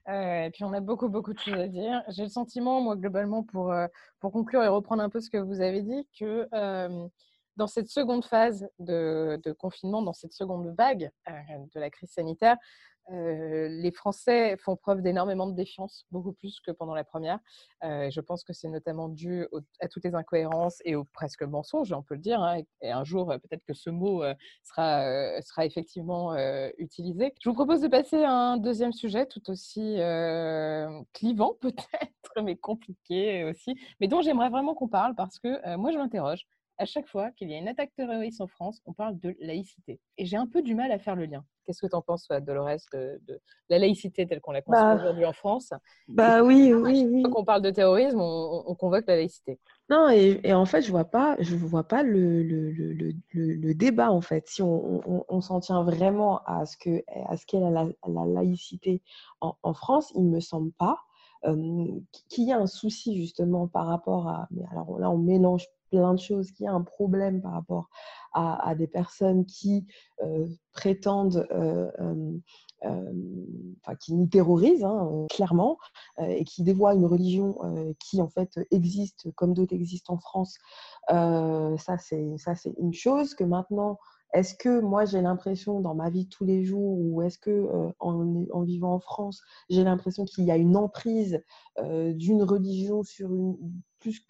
[SPEAKER 1] Euh, et puis on a beaucoup, beaucoup de choses à dire. J'ai le sentiment, moi, globalement, pour, euh, pour conclure et reprendre un peu ce que vous avez dit, que dans cette seconde phase de, confinement, dans cette seconde vague de la crise sanitaire, les Français font preuve d'énormément de défiance, beaucoup plus que pendant la première. je pense que c'est notamment dû à toutes les incohérences et aux presque mensonges, on peut le dire. Hein, et un jour, peut-être que ce mot sera effectivement utilisé. Je vous propose de passer à un deuxième sujet, tout aussi clivant peut-être, mais compliqué aussi, mais dont j'aimerais vraiment qu'on parle parce que moi, je m'interroge à chaque fois qu'il y a une attaque terroriste en France, on parle de laïcité. Et j'ai un peu du mal à faire le lien. Qu'est-ce que tu en penses, Dolores, de, de, la laïcité telle qu'on la conçoit bah, aujourd'hui en France?
[SPEAKER 3] Bah oui, oui, oui.
[SPEAKER 1] Quand on parle de terrorisme, on, convoque la laïcité.
[SPEAKER 3] Non, et, en fait, je vois pas, je vois pas le, le, le, le débat en fait. Si on, on s'en tient vraiment à ce que à ce qu'est la, la, laïcité en, en, France, il me semble pas qu'il y a un souci justement par rapport à. Mais alors là, on mélange plein de choses, qu'il y a un problème par rapport à, des personnes qui euh, prétendent, euh, euh, enfin, qui nous terrorisent hein, clairement, et qui dévoient une religion qui en fait existe comme d'autres existent en France. ça, c'est ça, c'est une chose que maintenant. Est-ce que moi j'ai l'impression dans ma vie de tous les jours ou est-ce que en, vivant en France j'ai l'impression qu'il y a une emprise d'une religion sur une plus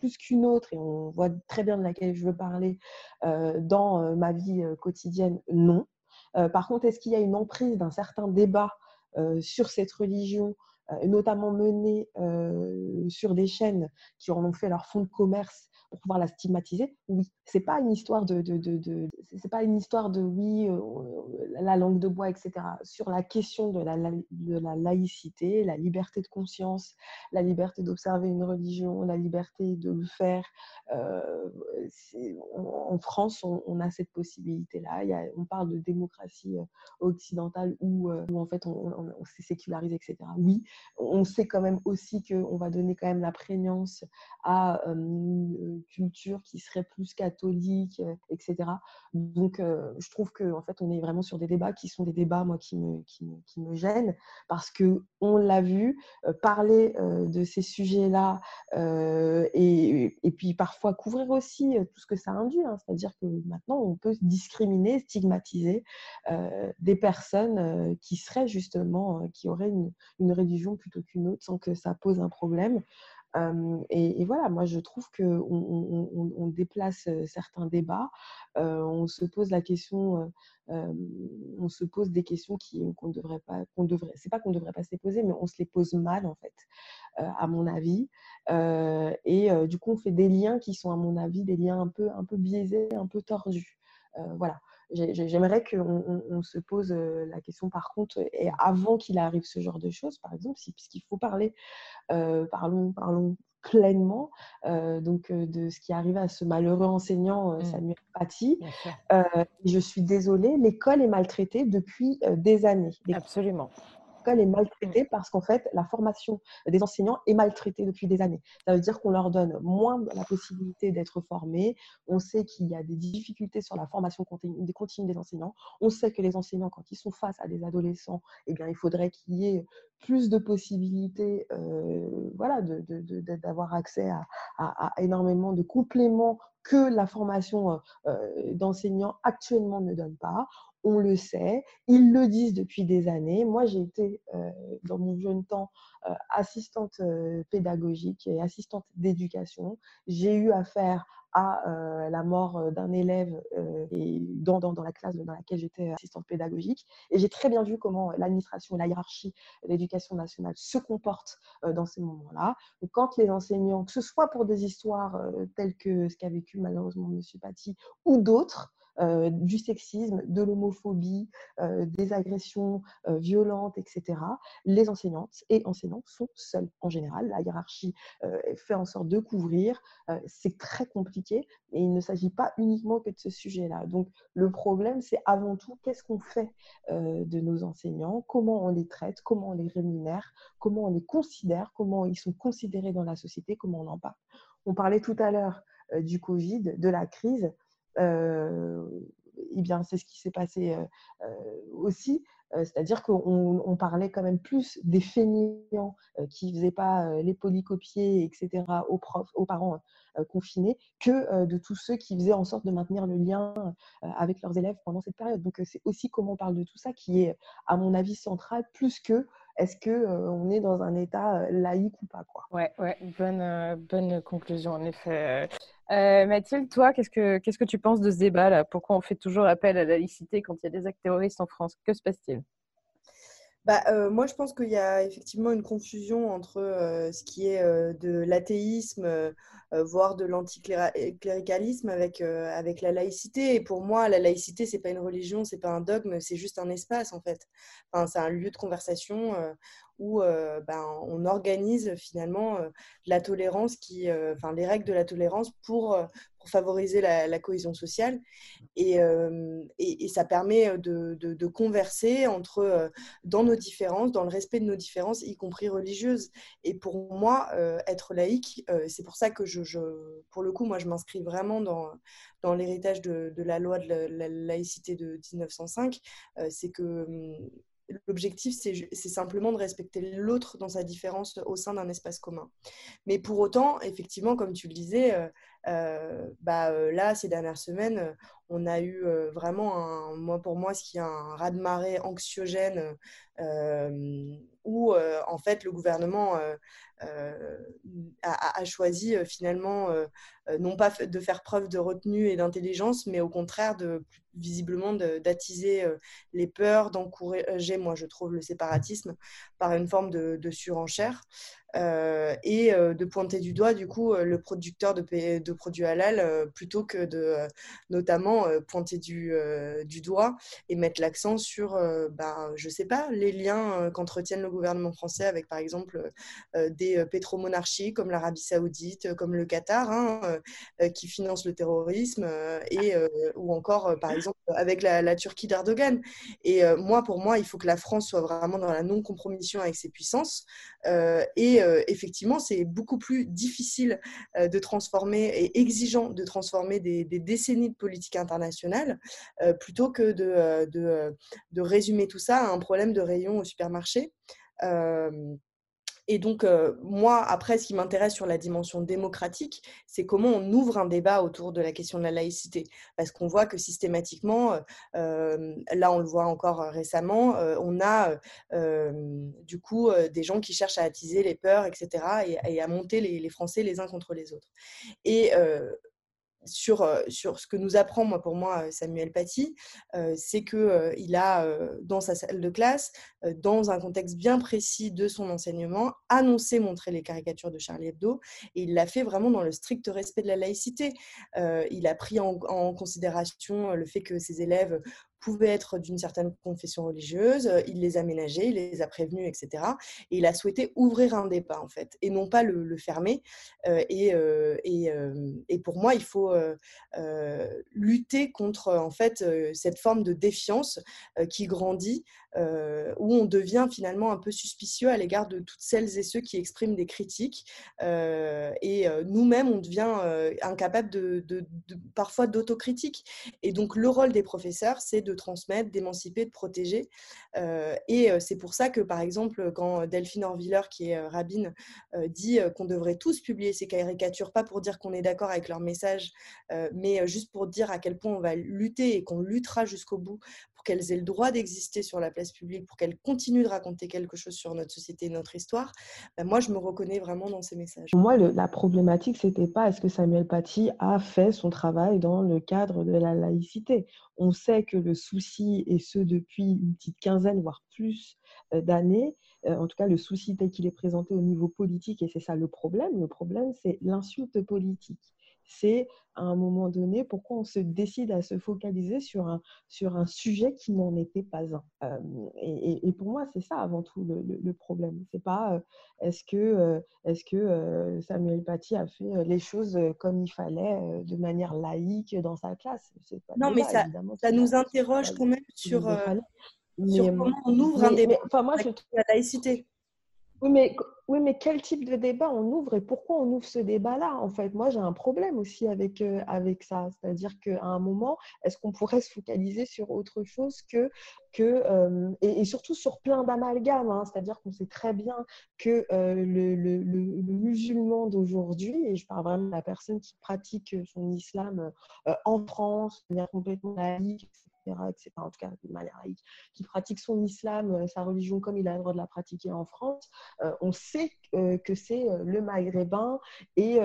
[SPEAKER 3] plus qu'une autre, et on voit très bien de laquelle je veux parler euh, dans euh, ma vie euh, quotidienne, non. par contre, est-ce qu'il y a une emprise d'un certain débat sur cette religion, notamment menée sur des chaînes qui en ont fait leur fonds de commerce pour pouvoir la stigmatiser, oui. C'est pas une histoire de, c'est pas une histoire de oui, euh, la langue de bois, etc. Sur la question de la, de la laïcité, la liberté de conscience, la liberté d'observer une religion, la liberté de le faire. Euh, en France, on, a cette possibilité-là. On parle de démocratie euh, occidentale où, où en fait on, on s'est sécularisé, etc. Oui, on sait quand même aussi qu'on va donner quand même la prégnance à culture qui serait plus catholique, etc. Donc, je trouve que en fait, on est vraiment sur des débats qui sont des débats, moi, qui me, qui gênent, parce que on l'a vu, parler de ces sujets-là et, et, puis parfois couvrir aussi tout ce que ça induit. Hein. C'est-à-dire que maintenant, on peut discriminer, stigmatiser des personnes qui seraient justement, qui auraient une, une religion plutôt qu'une autre sans que ça pose un problème. Et, voilà, moi je trouve qu'on on, déplace certains débats, on se pose la question, on se pose des questions qu'on devrait pas, qu'on devrait, c'est pas qu'on devrait pas se les poser, mais on se les pose mal en fait, à mon avis. et du coup, on fait des liens qui sont à mon avis des liens un peu, un peu biaisés, un peu tordus. voilà. J'aimerais qu'on on, se pose la question par contre, et avant qu'il arrive ce genre de choses, par exemple, puisqu'il faut parler, parlons, parlons pleinement donc de ce qui arrive à ce malheureux enseignant mmh. Samuel Paty. je suis désolée, l'école est maltraitée depuis des années.
[SPEAKER 1] Absolument
[SPEAKER 3] l'école est maltraitée parce qu'en fait, la formation des enseignants est maltraitée depuis des années. Ça veut dire qu'on leur donne moins la possibilité d'être formés. On sait qu'il y a des difficultés sur la formation continue des, continue des enseignants. On sait que les enseignants, quand ils sont face à des adolescents, eh bien, il faudrait qu'il y ait plus de possibilités euh, voilà, d'avoir accès à, à, énormément de compléments que la formation euh, euh, d'enseignants actuellement ne donne pas on le sait, ils le disent depuis des années. Moi, j'ai été euh, dans mon jeune temps euh, assistante euh, pédagogique et assistante d'éducation. J'ai eu affaire à la mort d'un élève dans, dans, la classe dans laquelle j'étais assistante pédagogique. Et j'ai très bien vu comment l'administration la hiérarchie de l'éducation nationale se comportent dans ces moments-là. Quand les enseignants, que ce soit pour des histoires telles que ce qu'a vécu malheureusement M. Paty ou d'autres, euh, du sexisme, de l'homophobie, euh, des agressions euh, violentes, etc., les enseignantes et enseignants sont seuls en général. La hiérarchie fait en sorte de couvrir. c'est très compliqué et il ne s'agit pas uniquement que de ce sujet-là. Donc le problème, c'est avant tout qu'est-ce qu'on fait de nos enseignants, comment on les traite, comment on les rémunère, comment on les considère, comment ils sont considérés dans la société, comment on en parle? On parlait tout à l'heure du Covid, de la crise eh bien, c'est ce qui s'est passé aussi. C'est-à-dire qu'on parlait quand même plus des feignants qui ne faisaient pas les polycopiers, etc., aux profs, aux parents confinés, que de tous ceux qui faisaient en sorte de maintenir le lien avec leurs élèves pendant cette période. Donc, c'est aussi comment on parle de tout ça qui est, à mon avis, central, plus que est-ce que on est dans un état laïque ou pas quoi?
[SPEAKER 1] Ouais, ouais, bonne, bonne conclusion en effet. Euh, Mathilde, toi, qu'est-ce que qu'est-ce que tu penses de ce débat là? Pourquoi on fait toujours appel à la laïcité quand il y a des actes terroristes en France? Que se passe-t-il?
[SPEAKER 2] Bah, euh, moi, je pense qu'il y a effectivement une confusion entre euh, ce qui est de l'athéisme, voire de l'anticléricalisme avec, avec la laïcité. Et pour moi, la laïcité, c'est pas une religion, c'est pas un dogme, c'est juste un espace en fait. Enfin, c'est un lieu de conversation où ben, on organise finalement la tolérance, qui, enfin, les règles de la tolérance pour, favoriser la, cohésion sociale. Et, ça permet de, converser entre, dans nos différences, dans le respect de nos différences, y compris religieuses. Et pour moi, être laïque, c'est pour ça que je, pour le coup, moi, je m'inscris vraiment dans, l'héritage de, de, la loi de la, laïcité de 1905. c'est que L'objectif, c'est simplement de respecter l'autre dans sa différence au sein d'un espace commun. Mais pour autant, effectivement, comme tu le disais, euh, bah, euh, là, ces dernières semaines, on a eu vraiment, un, moi, pour moi, ce qui est un raz-de-marée anxiogène où, en fait, le gouvernement a, choisi finalement non pas de faire preuve de retenue et d'intelligence, mais au contraire de visiblement d'attiser les peurs, d'encourager, moi je trouve, le séparatisme par une forme de surenchère. Euh, et euh, de pointer du doigt du coup euh, le producteur de, produits halal plutôt que de notamment pointer du, doigt et mettre l'accent sur, bah, je sais pas, les liens qu'entretiennent le gouvernement français avec par exemple des pétromonarchies comme l'Arabie saoudite, comme le Qatar, hein, qui financent le terrorisme, et, ou encore par exemple avec la, la Turquie d'Erdogan. Et moi, pour moi, il faut que la France soit vraiment dans la non-compromission avec ses puissances et et effectivement, c'est beaucoup plus difficile de transformer et exigeant de transformer des, décennies de politique internationale plutôt que de, de, de, résumer tout ça à un problème de rayon au supermarché. Et donc, euh, moi, après, ce qui m'intéresse sur la dimension démocratique, c'est comment on ouvre un débat autour de la question de la laïcité. Parce qu'on voit que systématiquement, euh, euh, là, on le voit encore récemment, on a du coup des gens qui cherchent à attiser les peurs, etc., et, à monter les, Français les uns contre les autres. Sur, sur ce que nous apprend, moi, pour moi, Samuel Paty, c'est qu'il a, dans sa salle de classe, dans un contexte bien précis de son enseignement, annoncé montrer les caricatures de Charlie Hebdo, et il l'a fait vraiment dans le strict respect de la laïcité. il a pris en, en, considération le fait que ses élèves pouvaient être d'une certaine confession religieuse, euh, il les a ménagés, il les a prévenus, etc. Et il a souhaité ouvrir un débat, en fait, et non pas le, fermer. Euh, et, euh, et, et, pour moi, il faut lutter contre, en fait, cette forme de défiance qui grandit euh, où on devient finalement un peu suspicieux à l'égard de toutes celles et ceux qui expriment des critiques. Euh, et euh, nous-mêmes, on devient incapable de, parfois d'autocritique. Et donc, le rôle des professeurs, c'est de transmettre, d'émanciper, de protéger. et c'est pour ça que, par exemple, quand Delphine Orviller, qui est rabbine, dit qu'on devrait tous publier ces caricatures, pas pour dire qu'on est d'accord avec leur message, mais juste pour dire à quel point on va lutter et qu'on luttera jusqu'au bout pour qu'elles aient le droit d'exister sur la place publique, pour qu'elles continuent de raconter quelque chose sur notre société et notre histoire, ben moi, je me reconnais vraiment dans ces messages.
[SPEAKER 3] Moi, la problématique, c'était pas est-ce que Samuel Paty a fait son travail dans le cadre de la laïcité. On sait que le souci, et ce depuis une petite quinzaine, voire plus euh, d'années, euh, en tout cas le souci tel qu'il est présenté au niveau politique, et c'est ça le problème, le problème, c'est l'insulte politique c'est à un moment donné pourquoi on se décide à se focaliser sur un, sur un sujet qui n'en était pas un. Euh, et, pour moi, c'est ça avant tout le, le, problème. C'est pas euh, est-ce que, euh, est-ce que Samuel Paty a fait les choses comme il fallait de manière laïque dans sa classe?
[SPEAKER 2] non, mais ça, ça nous interroge quand même sur, sur comment on ouvre un débat enfin, moi, je... la laïcité.
[SPEAKER 3] Oui mais, oui, mais quel type de débat on ouvre et pourquoi on ouvre ce débat-là En fait, moi, j'ai un problème aussi avec, euh, avec ça. C'est-à-dire qu'à un moment, est-ce qu'on pourrait se focaliser sur autre chose que. que euh, et, surtout sur plein d'amalgames. Hein? C'est-à-dire qu'on sait très bien que euh, le, le, le, musulman d'aujourd'hui, et je parle vraiment de la personne qui pratique son islam en France, de manière complètement laïque, etc., qui pratique son islam, euh, sa religion comme il a le droit de la pratiquer en France, euh, on sait euh, que c'est le maghrébin et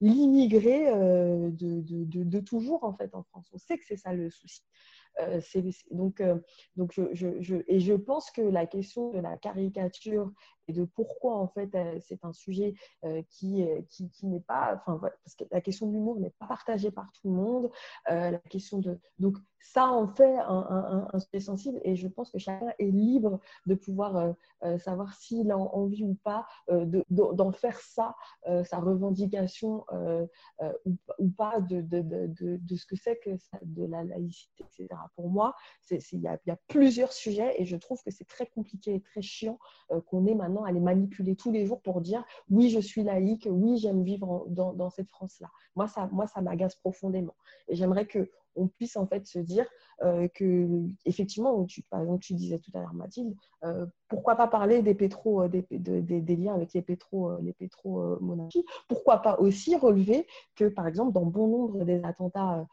[SPEAKER 3] l'immigré de, toujours en fait en France. On sait que c'est ça le souci. Donc, donc je, et je pense que la question de la caricature et de pourquoi en fait euh, c'est un sujet qui, qui, qui n'est pas, enfin parce que la question de l'humour n'est pas partagée par tout le monde. la question de donc ça en fait un, sujet sensible et je pense que chacun est libre de pouvoir savoir s'il a envie ou pas d'en faire ça sa revendication ou, pas de, de, ce que c'est que de la laïcité, etc pour moi, il y, a plusieurs sujets et je trouve que c'est très compliqué et très chiant euh, qu'on ait maintenant à les manipuler tous les jours pour dire oui, je suis laïque, oui, j'aime vivre dans, dans, cette France-là. Moi, ça, moi, ça m'agace profondément. Et j'aimerais que on puisse en fait se dire euh, que effectivement, tu, par exemple, tu disais tout à l'heure Mathilde, euh, pourquoi pas parler des pétro, euh, des, liens avec les pétro, les pétro monarchies? Pourquoi pas aussi relever que par exemple dans bon nombre des attentats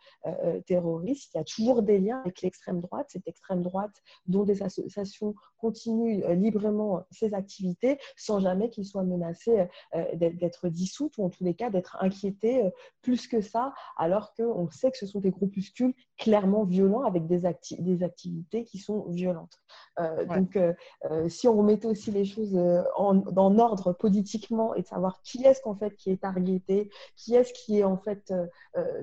[SPEAKER 3] terroristes, il y a toujours des liens avec l'extrême droite, cette extrême droite dont des associations continuent librement ses activités sans jamais qu'ils soient menacés d'être dissoutes ou en tous les cas d'être inquiétés plus que ça, alors qu'on sait que ce sont des groupuscules clairement violents avec des, des activités qui sont violentes. Euh, donc, euh, euh, si on remettait aussi les choses en, ordre politiquement et de savoir qui est-ce qu'en fait qui est targeté, qui est-ce qui est en fait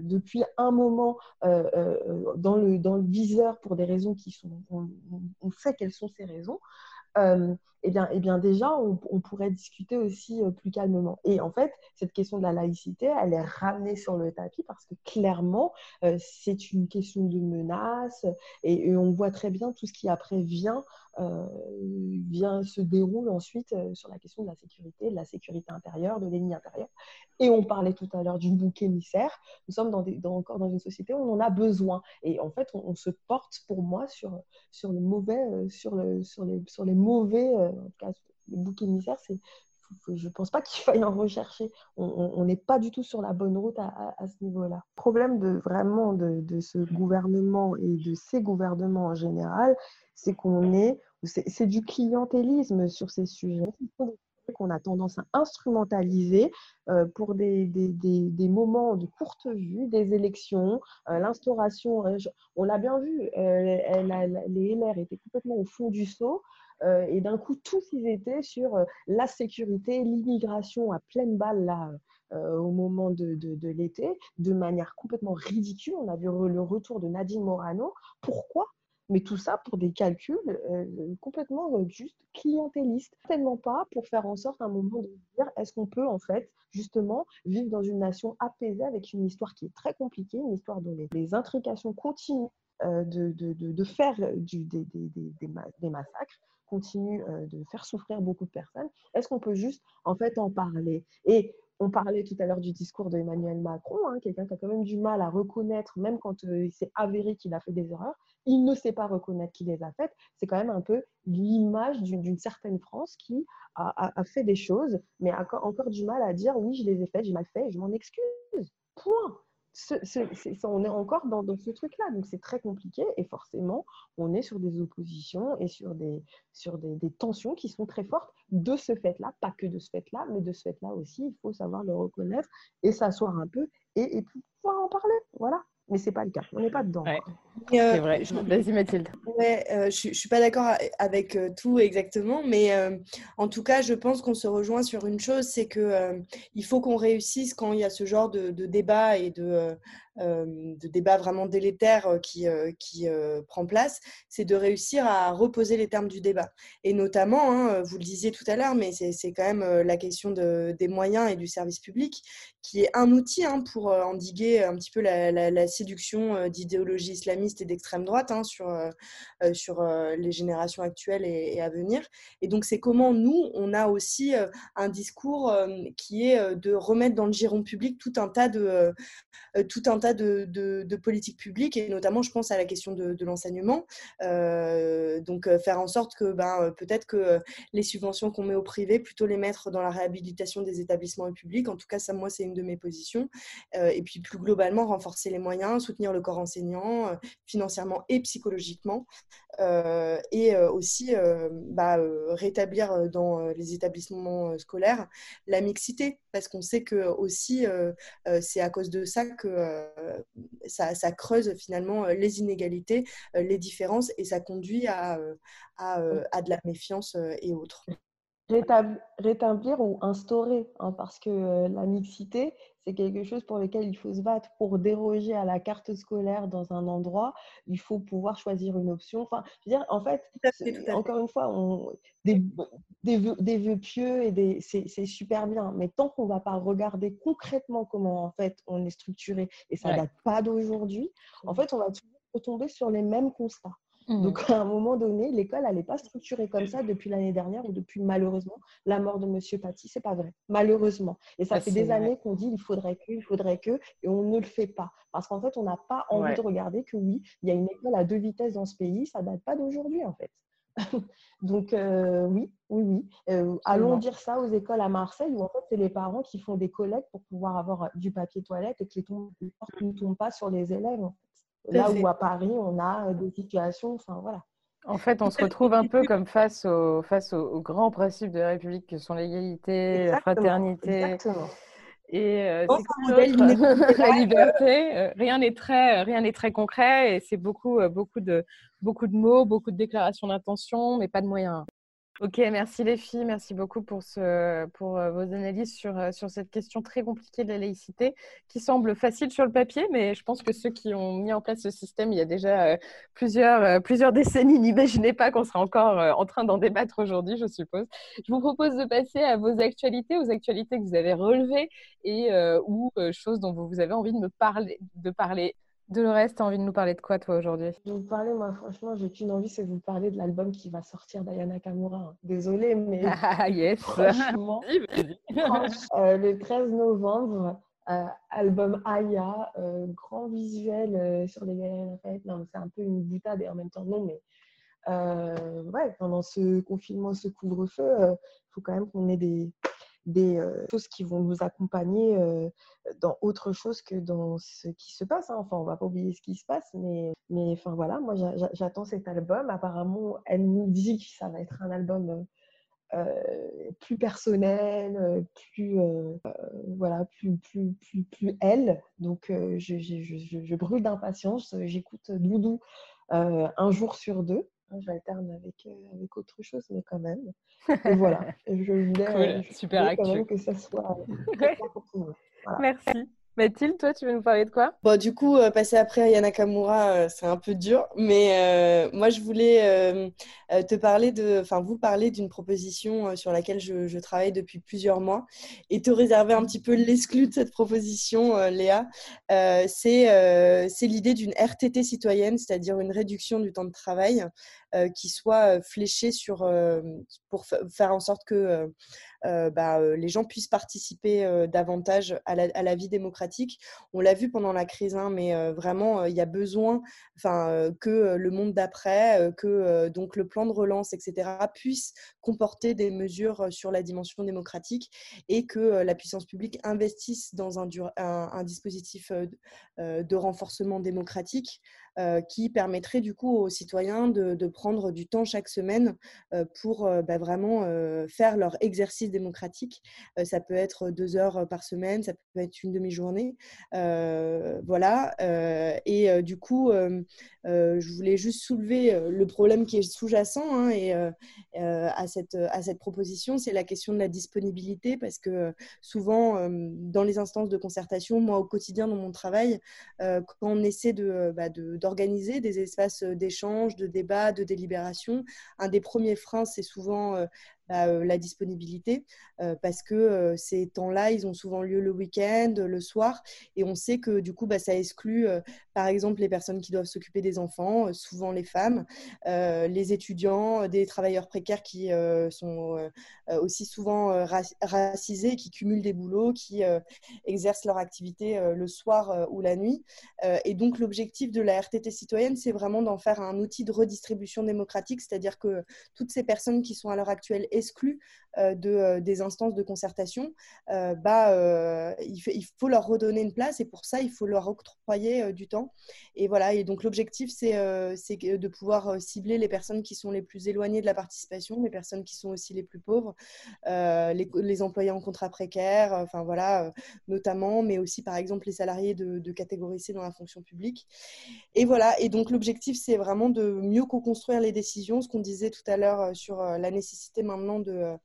[SPEAKER 3] depuis un moment dans, le, dans le viseur pour des raisons qui sont, on, sait quelles sont ces raisons. Eh bien, eh bien déjà, on, pourrait discuter aussi euh, plus calmement. Et en fait, cette question de la laïcité, elle est ramenée sur le tapis parce que clairement, euh, c'est une question de menace et, on voit très bien tout ce qui après vient, euh, vient se déroule ensuite sur la question de la sécurité, de la sécurité intérieure, de l'ennemi intérieur. Et on parlait tout à l'heure du bouc émissaire. Nous sommes encore dans une société où on en a besoin. Et en fait, on, se porte pour moi sur, sur mauvais, sur les mauvais en tout cas, le bouc émissaire, je ne pense pas qu'il faille en rechercher. On n'est pas du tout sur la bonne route à, ce niveau-là. Le problème de vraiment de, ce gouvernement et de ces gouvernements en général, c'est qu'on est, c'est du clientélisme sur ces sujets qu'on a tendance à instrumentaliser euh, pour des, moments de courte vue, des élections, euh, l'instauration, euh, on l'a bien vu, les LR étaient complètement au fond du seau. Euh, et d'un coup, tous ils étaient sur euh, la sécurité, l'immigration à pleine balle là, euh, au moment de, de, l'été, de manière complètement ridicule. On a vu le retour de Nadine Morano. Pourquoi? Mais tout ça pour des calculs complètement juste clientélistes. Tellement pas pour faire en sorte à un moment de dire est-ce qu'on peut en fait justement vivre dans une nation apaisée avec une histoire qui est très compliquée, une histoire dont les, intrications continuent de, de, faire du, des, des, des, massacres, continue euh, de faire souffrir beaucoup de personnes. Est-ce qu'on peut juste en fait en parler? Et on parlait tout à l'heure du discours d'Emmanuel Macron, hein, quelqu'un qui a quand même du mal à reconnaître, même quand euh, il s'est avéré qu'il a fait des erreurs, il ne sait pas reconnaître qu'il les a faites. C'est quand même un peu l'image d'une certaine France qui a, fait des choses, mais a encore du mal à dire oui, je les ai faites, j'ai mal fait, je m'en excuse. Point on est encore dans, ce truc-là. Donc, c'est très compliqué et forcément, on est sur des oppositions et sur des, sur des, tensions qui sont très fortes de ce fait-là, pas que de ce fait-là, mais de ce fait-là aussi. Il faut savoir le reconnaître et s'asseoir un peu et, et pouvoir en parler. Voilà mais c'est pas le cas. On n'est pas dedans.
[SPEAKER 1] c'est euh, vrai. Vas-y Mathilde.
[SPEAKER 2] Ouais, euh, je, ne suis pas d'accord avec euh, tout exactement, mais en tout cas, je pense qu'on se rejoint sur une chose, c'est que il faut qu'on réussisse quand il y a ce genre de, de débat et de de débat vraiment délétère qui, qui prend place, c'est de réussir à reposer les termes du débat. Et notamment, hein, vous le disiez tout à l'heure, mais c'est quand même la question de, des moyens et du service public, qui est un outil hein, pour endiguer un petit peu la, la séduction d'idéologie islamiste et d'extrême droite hein, sur, sur les générations actuelles et, à venir. Et donc, c'est comment nous, on a aussi un discours qui est de remettre dans le giron public tout un tas de, tout un tas de, de, politiques publiques, et notamment, je pense à la question de, l'enseignement. donc, faire en sorte que ben, peut-être que les subventions qu'on met au privé, plutôt les mettre dans la réhabilitation des établissements publics. En tout cas, ça, moi, c'est une de mes positions. et puis, plus globalement, renforcer les moyens soutenir le corps enseignant euh, financièrement et psychologiquement, euh, et euh, aussi bah, rétablir dans les établissements scolaires la mixité, parce qu'on sait que aussi c'est à cause de ça que ça, creuse finalement les inégalités, les différences, et ça conduit à, à, de la méfiance et autres.
[SPEAKER 3] Rétablir, ou instaurer, hein, parce que la mixité, c'est quelque chose pour lequel il faut se battre. Pour déroger à la carte scolaire dans un endroit, il faut pouvoir choisir une option. Enfin, je veux dire, en fait, encore une fois, on, des, des, vœux, pieux et c'est super bien. Mais tant qu'on ne va pas regarder concrètement comment en fait on est structuré, et ça ne date pas d'aujourd'hui, en fait, on va toujours retomber sur les mêmes constats. Mmh. Donc, à un moment donné, l'école, elle n'est pas structurée comme ça depuis l'année dernière ou depuis, malheureusement, la mort de Monsieur Paty. C'est pas vrai, malheureusement. Et ça, fait des années qu'on dit il faudrait que, il faudrait que, et on ne le fait pas. Parce qu'en fait, on n'a pas envie de regarder que oui, il y a une école à deux vitesses dans ce pays. Ça date pas d'aujourd'hui, en fait. Donc, euh, oui, oui, oui. Euh, allons dire ça aux écoles à Marseille où en fait, c'est les parents qui font des collectes pour pouvoir avoir du papier toilette et que les portes ne tombent pas sur les élèves. Là où à Paris, on a euh, des situations, enfin voilà.
[SPEAKER 1] En fait, on se retrouve un peu comme face, au, face aux, grands principes de la République que sont l'égalité, la fraternité.
[SPEAKER 3] Exactement.
[SPEAKER 1] Et euh, la liberté. Euh, rien n'est très, rien n'est très concret et c'est beaucoup, beaucoup de, beaucoup de mots, beaucoup de déclarations d'intention, mais pas de moyens. Ok, merci les filles, merci beaucoup pour, euh, vos analyses sur, euh, sur cette question très compliquée de la laïcité, qui semble facile sur le papier, mais je pense que ceux qui ont mis en place ce système il y a déjà euh, plusieurs, plusieurs décennies n'imaginaient pas qu'on serait encore en train d'en débattre aujourd'hui, je suppose. Je vous propose de passer à vos actualités, aux actualités que vous avez relevées et ou choses dont vous, avez envie de me parler Dolores, tu as envie de nous parler de quoi, toi, aujourd'hui?
[SPEAKER 3] Je vais vous parler, moi, franchement, j'ai qu'une envie, c'est de vous parler de l'album qui va sortir d'Ayana Kamura. Désolée, mais.
[SPEAKER 1] Ah, yes
[SPEAKER 3] Franchement, euh, le 13 novembre, euh, album Aya, euh, grand visuel sur les galeries Lafayette. Non, c'est un peu une boutade et en même temps, non, mais. ouais, pendant ce confinement, ce couvre-feu, il faut quand même qu'on ait des, des choses qui vont nous accompagner dans autre chose que dans ce qui se passe. Hein. Enfin, on va pas oublier ce qui se passe, mais, mais enfin voilà, moi j'attends cet album. Apparemment, elle nous dit que ça va être un album plus personnel, plus voilà, plus plus plus plus elle. Donc je, brûle d'impatience. J'écoute Doudou un jour sur deux. Hein, j'alterne avec, euh, avec autre chose, mais quand même. Et voilà, je voulais,
[SPEAKER 1] euh, Super
[SPEAKER 3] quand même que ça soit
[SPEAKER 1] euh, Merci. Mathilde, toi, tu veux nous parler de quoi?
[SPEAKER 2] Bon, du coup, passer après à Yanakamura, c'est un peu dur, mais moi, je voulais te parler de, enfin, vous parler d'une proposition sur laquelle je, travaille depuis plusieurs mois et te réserver un petit peu l'exclu de cette proposition, Léa. c'est l'idée d'une RTT citoyenne, c'est-à-dire une réduction du temps de travail euh, qui soit euh, fléché sur, euh, pour faire en sorte que bah, les gens puissent participer davantage à la, vie démocratique. On l'a vu pendant la crise, hein, mais vraiment, il y a besoin que le monde d'après, que donc le plan de relance, etc., puisse comporter des mesures sur la dimension démocratique et que la puissance publique investisse dans un dispositif de renforcement démocratique euh, qui permettrait du coup aux citoyens de, prendre du temps chaque semaine euh, pour euh, bah, vraiment faire leur exercice démocratique. ça peut être deux heures par semaine, ça peut être une demi-journée. voilà. et du coup, je voulais juste soulever le problème qui est sous-jacent hein, à, cette, à cette proposition, c'est la question de la disponibilité parce que souvent, dans les instances de concertation, moi au quotidien dans mon travail, quand on essaie de, bah, de organiser des espaces d'échange, de débat, de délibération. Un des premiers freins, c'est souvent bah, la disponibilité parce que ces temps-là, ils ont souvent lieu le week-end, le soir, et on sait que du coup, bah, ça exclut par exemple les personnes qui doivent s'occuper des enfants, souvent les femmes, les étudiants, des travailleurs précaires qui sont aussi souvent racisés, qui cumulent des boulots, qui exercent leur activité le soir ou la nuit. et donc l'objectif de la RTT citoyenne, c'est vraiment d'en faire un outil de redistribution démocratique, c'est-à-dire que toutes ces personnes qui sont à l'heure actuelle exclus euh, de, euh, des instances de concertation, euh, bah, il, faut leur redonner une place et pour ça, il faut leur octroyer du temps. Et voilà, et donc l'objectif, c'est de pouvoir cibler les personnes qui sont les plus éloignées de la participation, les personnes qui sont aussi les plus pauvres, les, les, employés en contrat précaire, enfin voilà, notamment, mais aussi par exemple les salariés de, de catégorie C dans la fonction publique. Et voilà, et donc l'objectif, c'est vraiment de mieux co-construire les décisions, ce qu'on disait tout à l'heure sur la nécessité maintenant de,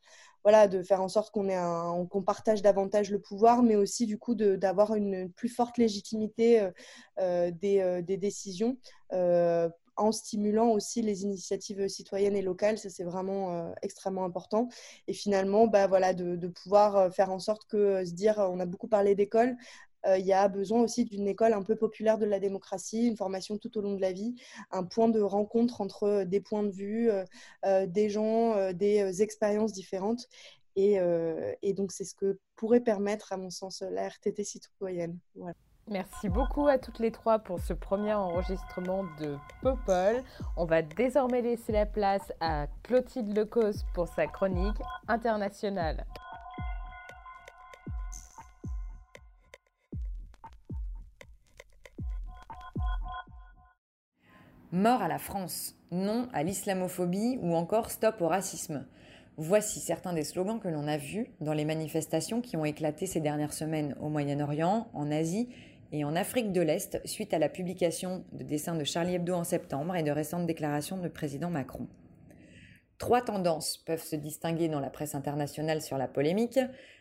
[SPEAKER 2] voilà, de faire en sorte qu'on qu'on partage davantage le pouvoir, mais aussi du coup d'avoir une plus forte légitimité euh, euh, des, euh, décisions en stimulant aussi les initiatives citoyennes et locales. Ça, c'est vraiment extrêmement important. Et finalement, bah, de, de, pouvoir faire en sorte que se dire, on a beaucoup parlé d'école, euh, il y a besoin aussi d'une école un peu populaire de la démocratie, une formation tout au long de la vie, un point de rencontre entre des points de vue, euh, euh, des gens, des expériences différentes. Et, donc, c'est ce que pourrait permettre, à mon sens, la RTT citoyenne.
[SPEAKER 1] Merci beaucoup à toutes les trois pour ce premier enregistrement de Popol. On va désormais laisser la place à Clotilde Lecos pour sa chronique internationale.
[SPEAKER 7] Mort à la France, non à l'islamophobie ou encore stop au racisme. Voici certains des slogans que l'on a vus dans les manifestations qui ont éclaté ces dernières semaines au Moyen-Orient, en Asie et en Afrique de l'Est suite à la publication de dessins de Charlie Hebdo en septembre et de récentes déclarations de président Macron. Trois tendances peuvent se distinguer dans la presse internationale sur la polémique.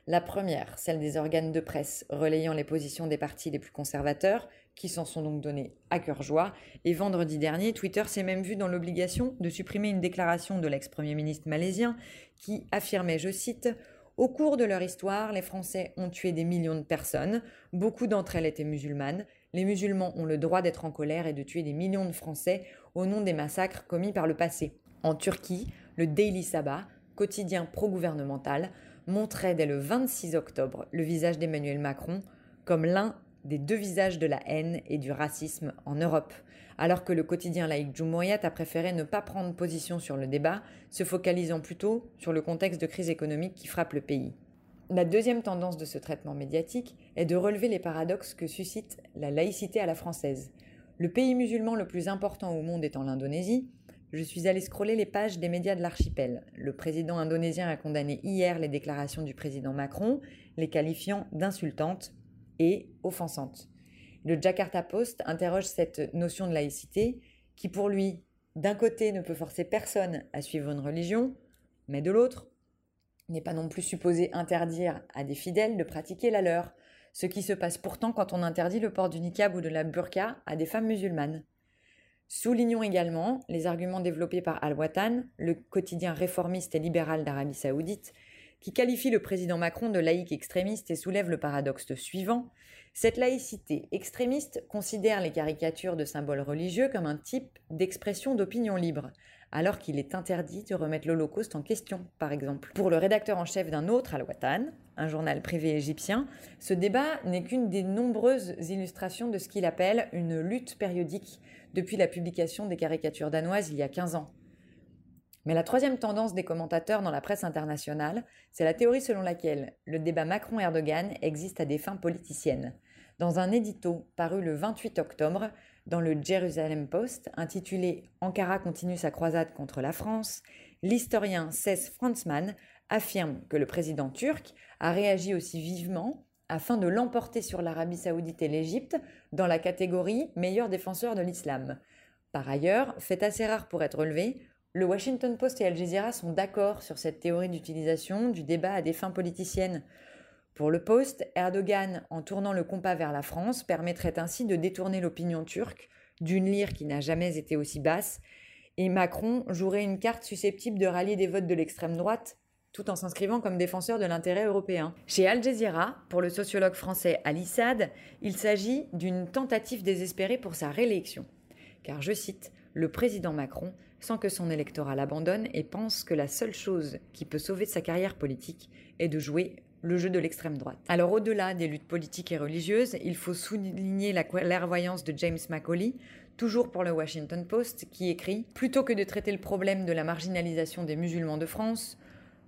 [SPEAKER 7] La première, celle des organes de presse relayant les positions des partis les plus conservateurs, qui s'en sont donc donnés à cœur joie. Et vendredi dernier, Twitter s'est même vu dans l'obligation de supprimer une déclaration de l'ex-premier ministre malaisien qui affirmait, je cite, Au cours de leur histoire, les Français ont tué des millions de personnes, beaucoup d'entre elles étaient musulmanes, les musulmans ont le droit d'être en colère et de tuer des millions de Français au nom des massacres commis par le passé. En Turquie, le Daily Sabah, quotidien pro-gouvernemental, montrait dès le 26 octobre le visage d'Emmanuel Macron comme l'un des deux visages de la haine et du racisme en Europe, alors que le quotidien laïque Jumhuriyet a préféré ne pas prendre position sur le débat, se focalisant plutôt sur le contexte de crise économique qui frappe le pays. La deuxième tendance de ce traitement médiatique est de relever les paradoxes que suscite la laïcité à la française. Le pays musulman le plus important au monde étant l'Indonésie, je suis allé scroller les pages des médias de l'archipel. Le président indonésien a condamné hier les déclarations du président Macron, les qualifiant d'insultantes et offensantes. Le Jakarta Post interroge cette notion de laïcité qui, pour lui, d'un côté, ne peut forcer personne à suivre une religion, mais de l'autre, n'est pas non plus supposé interdire à des fidèles de pratiquer la leur, ce qui se passe pourtant quand on interdit le port du niqab ou de la burqa à des femmes musulmanes. Soulignons également les arguments développés par Al-Watan, le quotidien réformiste et libéral d'Arabie saoudite, qui qualifie le président Macron de laïque extrémiste et soulève le paradoxe suivant. Cette laïcité extrémiste considère les caricatures de symboles religieux comme un type d'expression d'opinion libre, alors qu'il est interdit de remettre l'Holocauste en question, par exemple. Pour le rédacteur en chef d'un autre Al-Watan, un journal privé égyptien, ce débat n'est qu'une des nombreuses illustrations de ce qu'il appelle une lutte périodique depuis la publication des caricatures danoises il y a 15 ans. Mais la troisième tendance des commentateurs dans la presse internationale, c'est la théorie selon laquelle le débat Macron-Erdogan existe à des fins politiciennes. Dans un édito paru le 28 octobre dans le Jerusalem Post, intitulé Ankara continue sa croisade contre la France, l'historien Cess Franzmann affirme que le président turc a réagi aussi vivement afin de l'emporter sur l'Arabie saoudite et l'Égypte dans la catégorie meilleur défenseur de l'islam. Par ailleurs, fait assez rare pour être relevé, le Washington Post et Al Jazeera sont d'accord sur cette théorie d'utilisation du débat à des fins politiciennes. Pour le Post, Erdogan, en tournant le compas vers la France, permettrait ainsi de détourner l'opinion turque d'une lyre qui n'a jamais été aussi basse, et Macron jouerait une carte susceptible de rallier des votes de l'extrême droite tout en s'inscrivant comme défenseur de l'intérêt européen. Chez Al Jazeera, pour le sociologue français Ali Saad, il s'agit d'une tentative désespérée pour sa réélection. Car, je cite, le président Macron sent que son électorat l'abandonne et pense que la seule chose qui peut sauver sa carrière politique est de jouer le jeu de l'extrême droite. Alors au-delà des luttes politiques et religieuses, il faut souligner la clairvoyance de James Macaulay, toujours pour le Washington Post, qui écrit ⁇ Plutôt que de traiter le problème de la marginalisation des musulmans de France,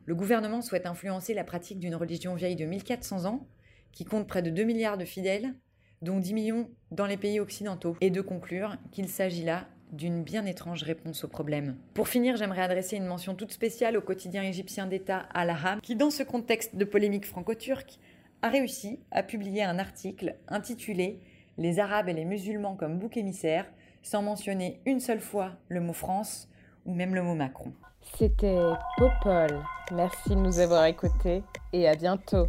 [SPEAKER 7] le gouvernement souhaite influencer la pratique d'une religion vieille de 1400 ans, qui compte près de 2 milliards de fidèles, dont 10 millions dans les pays occidentaux, et de conclure qu'il s'agit là d'une bien étrange réponse au problème. Pour finir, j'aimerais adresser une mention toute spéciale au quotidien égyptien d'État Al-Ahram, qui dans ce contexte de polémique franco-turque, a réussi à publier un article intitulé Les Arabes et les musulmans comme bouc émissaire, sans mentionner une seule fois le mot France ou même le mot Macron.
[SPEAKER 1] C'était Popol. Merci de nous avoir écoutés et à bientôt.